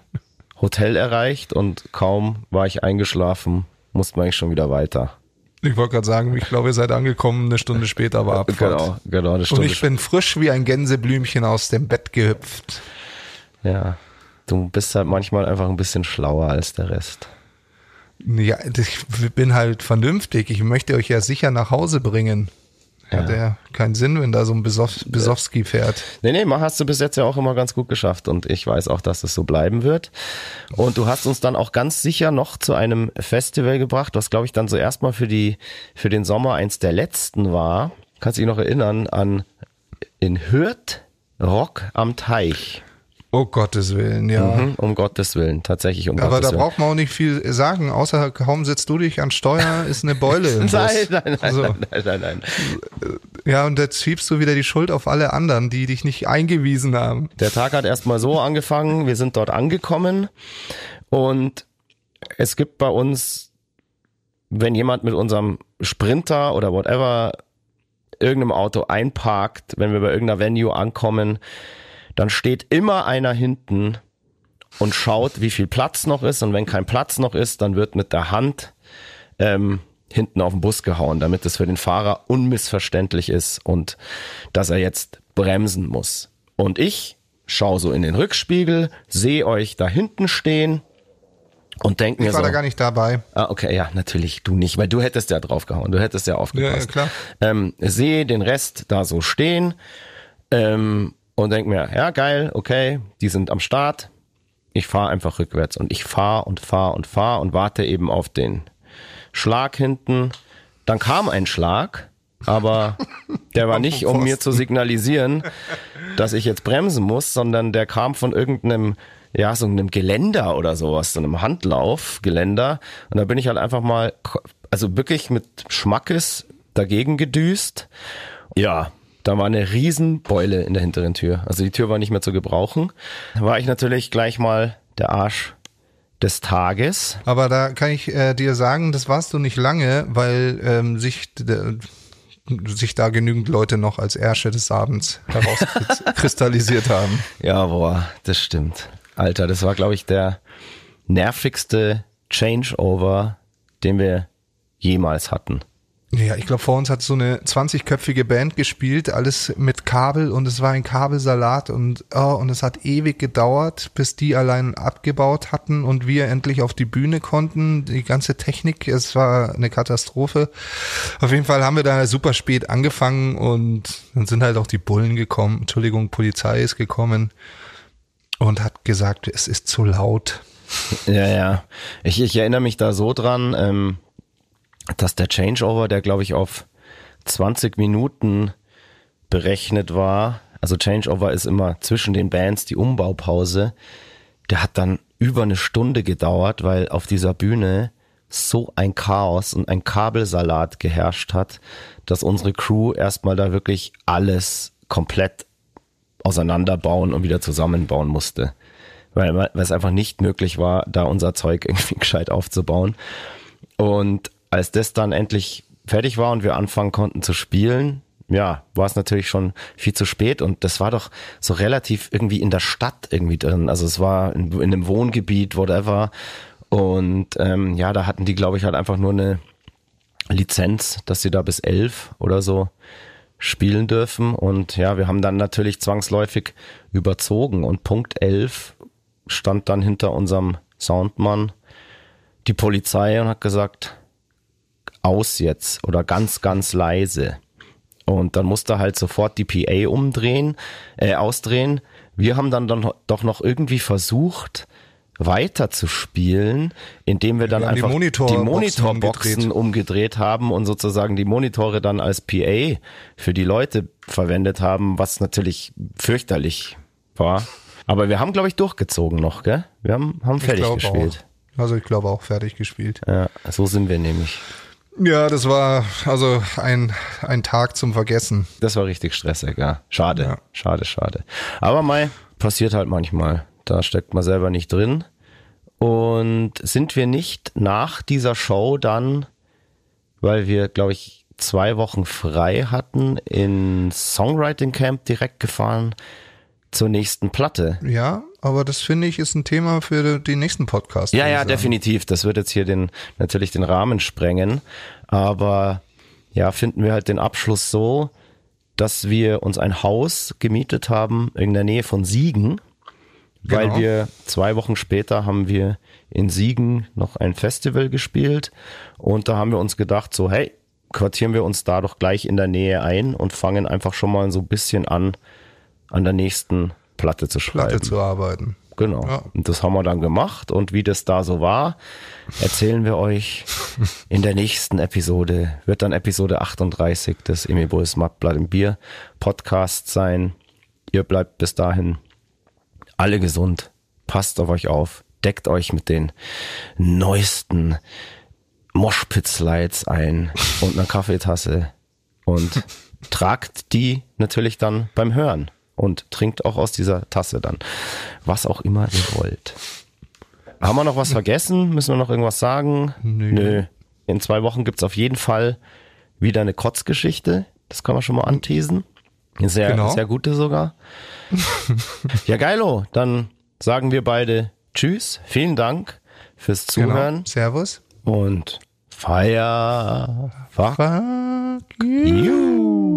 [SPEAKER 2] Hotel erreicht und kaum war ich eingeschlafen, mussten wir eigentlich schon wieder weiter.
[SPEAKER 3] Ich wollte gerade sagen, ich glaube, ihr seid angekommen, eine Stunde später war Abfahrt.
[SPEAKER 2] Genau, genau, eine
[SPEAKER 3] Und
[SPEAKER 2] Stunde
[SPEAKER 3] ich bin frisch wie ein Gänseblümchen aus dem Bett gehüpft.
[SPEAKER 2] Ja, du bist halt manchmal einfach ein bisschen schlauer als der Rest.
[SPEAKER 3] Ja, ich bin halt vernünftig. Ich möchte euch ja sicher nach Hause bringen. Hat
[SPEAKER 2] Ja.
[SPEAKER 3] ja keinen Sinn, wenn da so ein Besoff Besowski fährt.
[SPEAKER 2] Nee, nee, mal hast du bis jetzt ja auch immer ganz gut geschafft und ich weiß auch, dass es so bleiben wird. Und du hast uns dann auch ganz sicher noch zu einem Festival gebracht, was glaube ich dann so erstmal für die, für den Sommer eins der letzten war. Kannst du dich noch erinnern an in Hürth Rock am Teich.
[SPEAKER 3] Oh Gottes Willen, ja.
[SPEAKER 2] Mhm, um Gottes Willen, tatsächlich um
[SPEAKER 3] Aber
[SPEAKER 2] Gottes
[SPEAKER 3] da
[SPEAKER 2] Willen.
[SPEAKER 3] braucht man auch nicht viel sagen, außer kaum setzt du dich an Steuer, ist eine Beule im Bus.
[SPEAKER 2] Nein, nein, nein,
[SPEAKER 3] Also,
[SPEAKER 2] nein, nein, nein, nein.
[SPEAKER 3] Ja, und jetzt schiebst du wieder die Schuld auf alle anderen, die dich nicht eingewiesen haben.
[SPEAKER 2] Der Tag hat erstmal so angefangen, wir sind dort angekommen und es gibt bei uns, wenn jemand mit unserem Sprinter oder whatever irgendeinem Auto einparkt, wenn wir bei irgendeiner Venue ankommen, dann steht immer einer hinten und schaut, wie viel Platz noch ist und wenn kein Platz noch ist, dann wird mit der Hand ähm, hinten auf den Bus gehauen, damit es für den Fahrer unmissverständlich ist und dass er jetzt bremsen muss. Und ich schaue so in den Rückspiegel, sehe euch da hinten stehen und denke mir
[SPEAKER 3] Ich war
[SPEAKER 2] so,
[SPEAKER 3] da gar nicht dabei.
[SPEAKER 2] Ah, okay, ja, natürlich du nicht, weil du hättest ja draufgehauen, du hättest ja aufgepasst.
[SPEAKER 3] Ja, ja, klar.
[SPEAKER 2] Ähm, sehe den Rest da so stehen ähm, und denk mir, ja geil, okay, die sind am Start. Ich fahre einfach rückwärts und ich fahre und fahre und fahre und warte eben auf den Schlag hinten. Dann kam ein Schlag, aber der war nicht, um mir zu signalisieren, dass ich jetzt bremsen muss, sondern der kam von irgendeinem, ja, so einem Geländer oder sowas, so einem Handlaufgeländer. Und da bin ich halt einfach mal, also wirklich mit Schmackes dagegen gedüst. Ja, da war eine Riesenbeule in der hinteren Tür. Also die Tür war nicht mehr zu gebrauchen. Da war ich natürlich gleich mal der Arsch des Tages.
[SPEAKER 3] Aber da kann ich äh, dir sagen, das warst du nicht lange, weil ähm, sich, sich da genügend Leute noch als Ärsche des Abends herauskristallisiert haben.
[SPEAKER 2] Ja, boah, das stimmt. Alter, das war, glaube ich, der nervigste Changeover, den wir jemals hatten.
[SPEAKER 3] Ja, ich glaube, vor uns hat so eine 20-köpfige Band gespielt, alles mit Kabel und es war ein Kabelsalat und, oh, und es hat ewig gedauert, bis die allein abgebaut hatten und wir endlich auf die Bühne konnten. Die ganze Technik, es war eine Katastrophe. Auf jeden Fall haben wir da super spät angefangen und dann sind halt auch die Bullen gekommen, Entschuldigung, Polizei ist gekommen und hat gesagt, es ist zu laut.
[SPEAKER 2] Ja, ja. Ich, ich erinnere mich da so dran, ähm, dass der Changeover, der glaube ich auf 20 Minuten berechnet war, also Changeover ist immer zwischen den Bands die Umbaupause, der hat dann über eine Stunde gedauert, weil auf dieser Bühne so ein Chaos und ein Kabelsalat geherrscht hat, dass unsere Crew erstmal da wirklich alles komplett auseinanderbauen und wieder zusammenbauen musste. Weil, weil es einfach nicht möglich war, da unser Zeug irgendwie gescheit aufzubauen. Und als das dann endlich fertig war und wir anfangen konnten zu spielen, ja, war es natürlich schon viel zu spät und das war doch so relativ irgendwie in der Stadt irgendwie drin. Also es war in, in einem Wohngebiet, whatever. Und ähm, ja, da hatten die, glaube ich, halt einfach nur eine Lizenz, dass sie da bis elf oder so spielen dürfen. Und ja, wir haben dann natürlich zwangsläufig überzogen und Punkt elf stand dann hinter unserem Soundmann die Polizei und hat gesagt, aus jetzt oder ganz, ganz leise. Und dann musste halt sofort die PA umdrehen, äh, ausdrehen. Wir haben dann, dann doch noch irgendwie versucht, weiter zu spielen, indem wir dann
[SPEAKER 3] Wir haben die
[SPEAKER 2] einfach
[SPEAKER 3] Monitorboxen
[SPEAKER 2] Monitorboxen
[SPEAKER 3] umgedreht.
[SPEAKER 2] umgedreht haben und sozusagen die Monitore dann als PA für die Leute verwendet haben, was natürlich fürchterlich war. Aber wir haben, glaube ich, durchgezogen noch, gell? Wir haben, haben fertig gespielt.
[SPEAKER 3] Auch. Also ich glaube auch fertig gespielt.
[SPEAKER 2] Ja, so sind wir nämlich.
[SPEAKER 3] Ja, das war also ein, ein Tag zum Vergessen.
[SPEAKER 2] Das war richtig stressig, ja. Schade,
[SPEAKER 3] Ja.
[SPEAKER 2] schade, schade. Aber Mai, passiert halt manchmal. Da steckt man selber nicht drin. Und sind wir nicht nach dieser Show dann, weil wir, glaube ich, zwei Wochen frei hatten, in Songwriting Camp direkt gefahren zur nächsten Platte?
[SPEAKER 3] Ja, aber das finde ich ist ein Thema für den nächsten Podcast.
[SPEAKER 2] Ja, ja,
[SPEAKER 3] sagen.
[SPEAKER 2] definitiv. Das wird jetzt hier den, natürlich den Rahmen sprengen. Aber ja, finden wir halt den Abschluss so, dass wir uns ein Haus gemietet haben in der Nähe von Siegen. Weil
[SPEAKER 3] Genau.
[SPEAKER 2] wir zwei Wochen später haben wir in Siegen noch ein Festival gespielt und da haben wir uns gedacht, so hey, quartieren wir uns da doch gleich in der Nähe ein und fangen einfach schon mal so ein bisschen an, an der nächsten Platte zu schreiben.
[SPEAKER 3] Platte zu arbeiten.
[SPEAKER 2] Genau.
[SPEAKER 3] Ja.
[SPEAKER 2] Und das haben wir dann gemacht. Und wie das da so war, erzählen wir euch in der nächsten Episode. Wird dann Episode 38 des Emil Bulls Mattblatt im Bier Podcast sein. Ihr bleibt bis dahin alle gesund. Passt auf euch auf. Deckt euch mit den neuesten Moshpit-Slides ein und einer Kaffeetasse und tragt die natürlich dann beim Hören und trinkt auch aus dieser Tasse dann. Was auch immer ihr wollt. Haben wir noch was vergessen? Müssen wir noch irgendwas sagen?
[SPEAKER 3] Nö.
[SPEAKER 2] In zwei Wochen gibt's auf jeden Fall wieder eine Kotzgeschichte. Das kann man schon mal anteasen. Eine Sehr,
[SPEAKER 3] Genau.
[SPEAKER 2] sehr gute sogar. ja, geilo. Dann sagen wir beide Tschüss. Vielen Dank fürs Zuhören
[SPEAKER 3] Genau. Servus.
[SPEAKER 2] und feier. Fuck
[SPEAKER 3] Fuck
[SPEAKER 2] you.